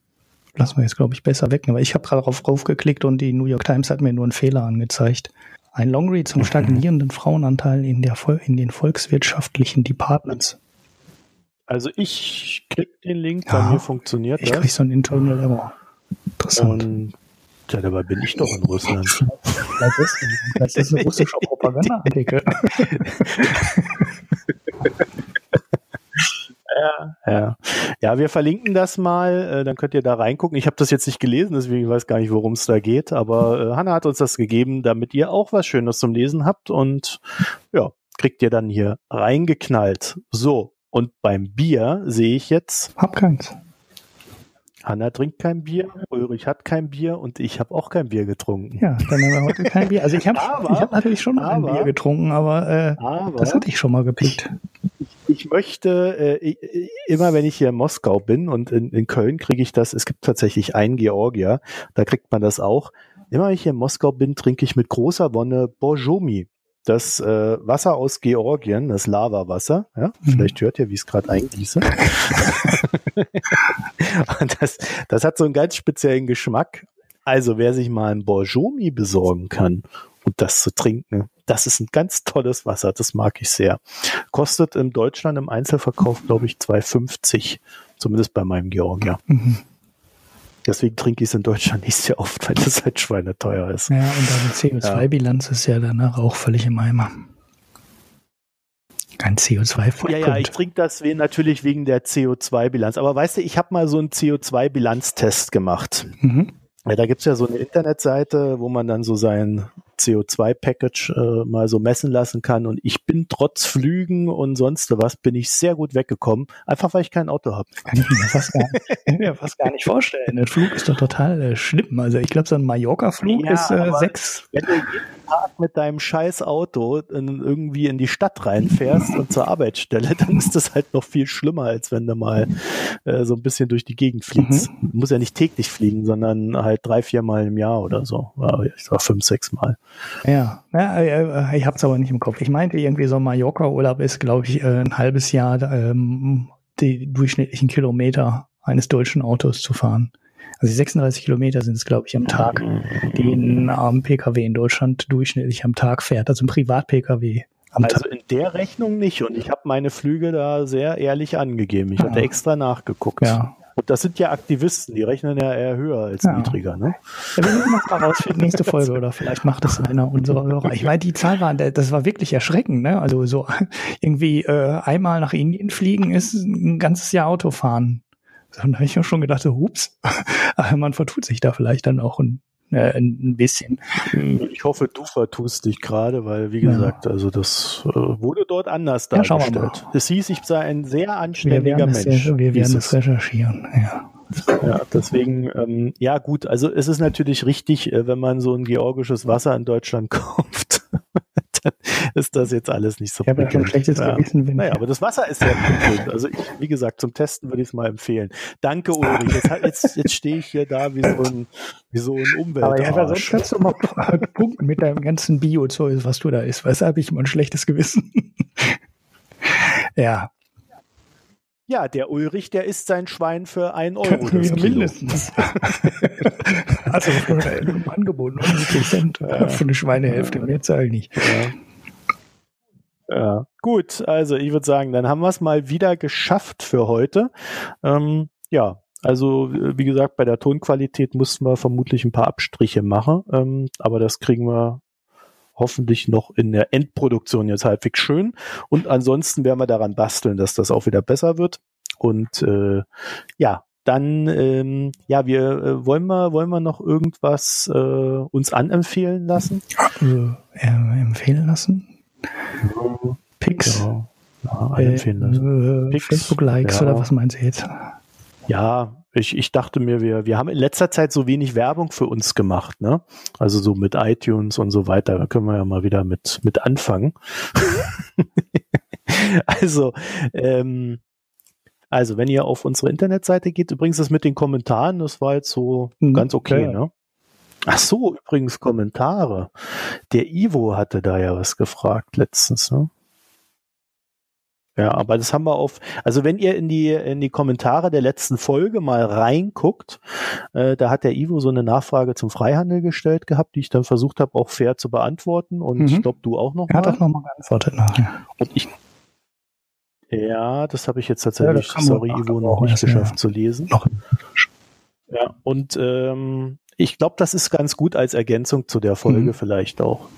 Lassen wir jetzt, glaube ich, besser wegnehmen. Aber ich habe gerade darauf raufgeklickt und die New York Times hat mir nur einen Fehler angezeigt. Ein Longread zum stagnierenden Frauenanteil in, der, in den volkswirtschaftlichen Departments. Also ich krieg den Link, ja, bei mir funktioniert ich das. Ich krieg so einen Internal Error. Interessant. Und ja, dabei bin ich doch in Russland. Vielleicht ist, vielleicht ist ein russischer Propagandaartikel. *laughs* Ja, ja. ja, wir verlinken das mal, äh, dann könnt ihr da reingucken. Ich habe das jetzt nicht gelesen, deswegen weiß gar nicht, worum es da geht. Aber äh, Hanna hat uns das gegeben, damit ihr auch was Schönes zum Lesen habt und ja, kriegt ihr dann hier reingeknallt. So, und beim Bier sehe ich jetzt. Hab keins. Hanna trinkt kein Bier, Ulrich hat kein Bier und ich habe auch kein Bier getrunken. Ja, dann haben wir heute kein Bier. Also ich habe hab natürlich schon aber, ein Bier getrunken, aber, äh, aber das hatte ich schon mal gepickt ich möchte äh, immer, wenn ich hier in Moskau bin und in, in Köln kriege ich das, es gibt tatsächlich einen Georgier, da kriegt man das auch. Immer wenn ich hier in Moskau bin, trinke ich mit großer Wonne Borjomi. Das äh, Wasser aus Georgien, das Lavawasser, ja, mhm. vielleicht hört ihr, wie ich es gerade eingieße. *laughs* *laughs* und das, das hat so einen ganz speziellen Geschmack. Also wer sich mal ein Borjomi besorgen kann und das zu trinken, das ist ein ganz tolles Wasser, das mag ich sehr. Kostet in Deutschland im Einzelverkauf, glaube ich, 2,50, zumindest bei meinem Georgier. Mhm. Deswegen trinke ich es in Deutschland nicht sehr oft, weil das halt schweineteuer ist. Ja, und deine CO2-Bilanz ja. ist ja danach auch völlig im Eimer. Kein CO2 Ja, ja, ich trinke das natürlich wegen der CO2-Bilanz. Aber weißt du, ich habe mal so einen CO2-Bilanztest gemacht. Mhm. Ja, da gibt's ja so eine Internetseite, wo man dann so sein CO2-Package äh, mal so messen lassen kann. Und ich bin trotz Flügen und sonst was, bin ich sehr gut weggekommen, einfach weil ich kein Auto habe. *laughs* Kann ich mir fast gar, mir fast gar nicht vorstellen. Der Flug ist doch total äh, schlimm. Also ich glaube, so ein Mallorca-Flug ja, ist äh, sechs. Wenn du jeden Tag mit deinem scheiß Auto in, irgendwie in die Stadt reinfährst und zur Arbeitsstelle, *laughs* dann ist das halt noch viel schlimmer, als wenn du mal äh, so ein bisschen durch die Gegend fliegst. Mhm. Du musst ja nicht täglich fliegen, sondern halt drei, vier Mal im Jahr oder so. Ich war fünf, sechs Mal. Ja, ja äh, ich habe es aber nicht im Kopf. Ich meinte irgendwie so Mallorca-Urlaub ist, glaube ich, äh, ein halbes Jahr ähm, die durchschnittlichen Kilometer eines deutschen Autos zu fahren. Also 36 Kilometer sind es, glaube ich, am Tag, die ein ähm, Pkw in Deutschland durchschnittlich am Tag fährt. Also ein Privat-Pkw. Also in der Rechnung nicht. Und ich habe meine Flüge da sehr ehrlich angegeben. Ich ja. hatte extra nachgeguckt. Ja, Und das sind ja Aktivisten, die rechnen ja eher höher als ja. niedriger, ne? Ja, wir nehmen das mal raus für die nächste Folge oder vielleicht macht das einer unserer Hörer. Ich meine, die Zahl war, das war wirklich erschreckend, ne? Also so *laughs* irgendwie äh, einmal nach Indien fliegen ist ein ganzes Jahr Auto fahren. Und da habe ich mir schon gedacht, so, hups, *laughs* man vertut sich da vielleicht dann auch ein äh, ein bisschen. Ich hoffe, du vertust dich gerade, weil, wie gesagt, ja. also das äh, wurde dort anders ja, dargestellt. Es hieß, ich sei ein sehr anständiger wir Mensch. Ja, wir werden es recherchieren, ja. Ja, deswegen, ähm, ja gut, also es ist natürlich richtig, äh, wenn man so ein georgisches Wasser in Deutschland *laughs* kauft, *laughs* dann ist das jetzt alles nicht so Ich habe ja schon schlechtes ja. Gewissen. Wenn naja, aber das Wasser ist sehr gut. Also ich, wie gesagt, zum Testen würde ich es mal empfehlen. Danke, Ulrich. Jetzt, jetzt, jetzt stehe ich hier da wie so ein, wie so ein Umwelt. Aber ja, sonst kannst du mal *laughs* punkten mit deinem ganzen Bio-Zeug, was du da isst. Weißt du, habe ich mal ein schlechtes Gewissen. *laughs* ja. Ja, der Ulrich, der isst sein Schwein für ein *laughs* Euro. Das Mindestens. *laughs* also im Angebot 90 Cent ja. für eine Schweinehälfte, mehr zahle ich nicht. Ja. ja. Gut, also ich würde sagen, dann haben wir es mal wieder geschafft für heute. Ähm, ja, also wie gesagt, bei der Tonqualität mussten wir vermutlich ein paar Abstriche machen, ähm, aber das kriegen wir hoffentlich noch in der Endproduktion jetzt halbwegs schön. Und ansonsten werden wir daran basteln, dass das auch wieder besser wird. Und äh, ja, dann ähm, ja, wir äh, wollen wir wollen wir noch irgendwas äh, uns anempfehlen lassen? Äh, empfehlen lassen? Pix. Ja, ja anempfehlen lassen. Äh, Facebook Likes ja. oder was meinst du jetzt? Ja, ich, ich dachte mir, wir, wir haben in letzter Zeit so wenig Werbung für uns gemacht, ne? Also so mit iTunes und so weiter. Da können wir ja mal wieder mit, mit anfangen. *laughs* also, ähm, also, wenn ihr auf unsere Internetseite geht, übrigens das mit den Kommentaren, das war jetzt so mhm, ganz okay, ja. ne? Ach so, übrigens Kommentare. Der Ivo hatte da ja was gefragt letztens, ne? Ja, aber das haben wir auf, also wenn ihr in die, in die Kommentare der letzten Folge mal reinguckt, äh, da hat der Ivo so eine Nachfrage zum Freihandel gestellt gehabt, die ich dann versucht habe, auch fair zu beantworten und mhm. ich glaube, du auch noch Er hat auch nochmal geantwortet nachher. Und ich, ja, das habe ich jetzt tatsächlich, ja, sorry, Ivo, noch nicht geschafft ja. zu lesen. Noch. Ja, und ähm, ich glaube, das ist ganz gut als Ergänzung zu der Folge mhm. vielleicht auch.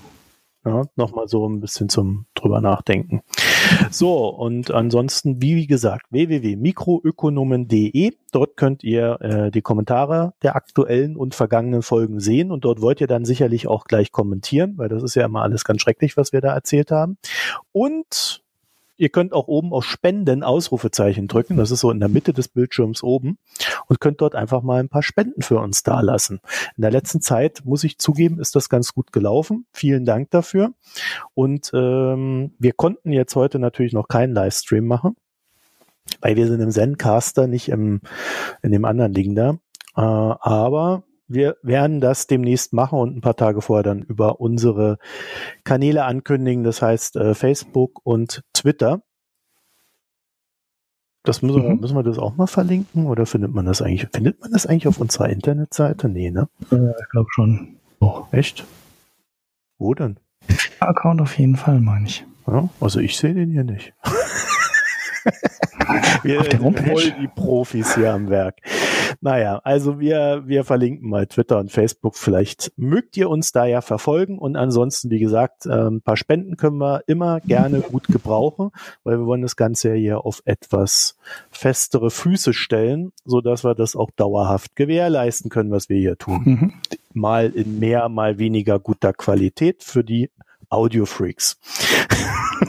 Ja, Nochmal so ein bisschen zum drüber nachdenken. So, und ansonsten, wie gesagt, www.mikroökonomen.de. Dort könnt ihr äh, die Kommentare der aktuellen und vergangenen Folgen sehen und dort wollt ihr dann sicherlich auch gleich kommentieren, weil das ist ja immer alles ganz schrecklich, was wir da erzählt haben. Und Ihr könnt auch oben auf Spenden Ausrufezeichen drücken. Das ist so in der Mitte des Bildschirms oben und könnt dort einfach mal ein paar Spenden für uns dalassen. In der letzten Zeit, muss ich zugeben, ist das ganz gut gelaufen. Vielen Dank dafür. Und ähm, wir konnten jetzt heute natürlich noch keinen Livestream machen, weil wir sind im Zencaster, nicht im, in dem anderen Ding da. Äh, aber wir werden das demnächst machen und ein paar Tage vorher dann über unsere Kanäle ankündigen, das heißt äh, Facebook und Twitter. Das müssen wir, mhm. müssen wir das auch mal verlinken oder findet man das eigentlich? Findet man das eigentlich auf unserer Internetseite? Nee, ne? Ja, ich glaube schon. Oh, echt? Wo denn? Account auf jeden Fall, meine ich. Ja, also ich sehe den hier nicht. wir *laughs* auf der Homepage? voll die Profis hier am Werk. Naja, also wir, wir verlinken mal Twitter und Facebook. Vielleicht mögt ihr uns da ja verfolgen. Und ansonsten, wie gesagt, äh, ein paar Spenden können wir immer gerne *laughs* gut gebrauchen, weil wir wollen das Ganze ja hier auf etwas festere Füße stellen, so dass wir das auch dauerhaft gewährleisten können, was wir hier tun. Mhm. Mal in mehr, mal weniger guter Qualität für die Audio-Freaks.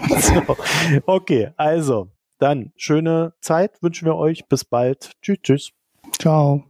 *laughs* so, okay, also dann schöne Zeit wünschen wir euch. Bis bald. Tschüss, tschüss. Ciao.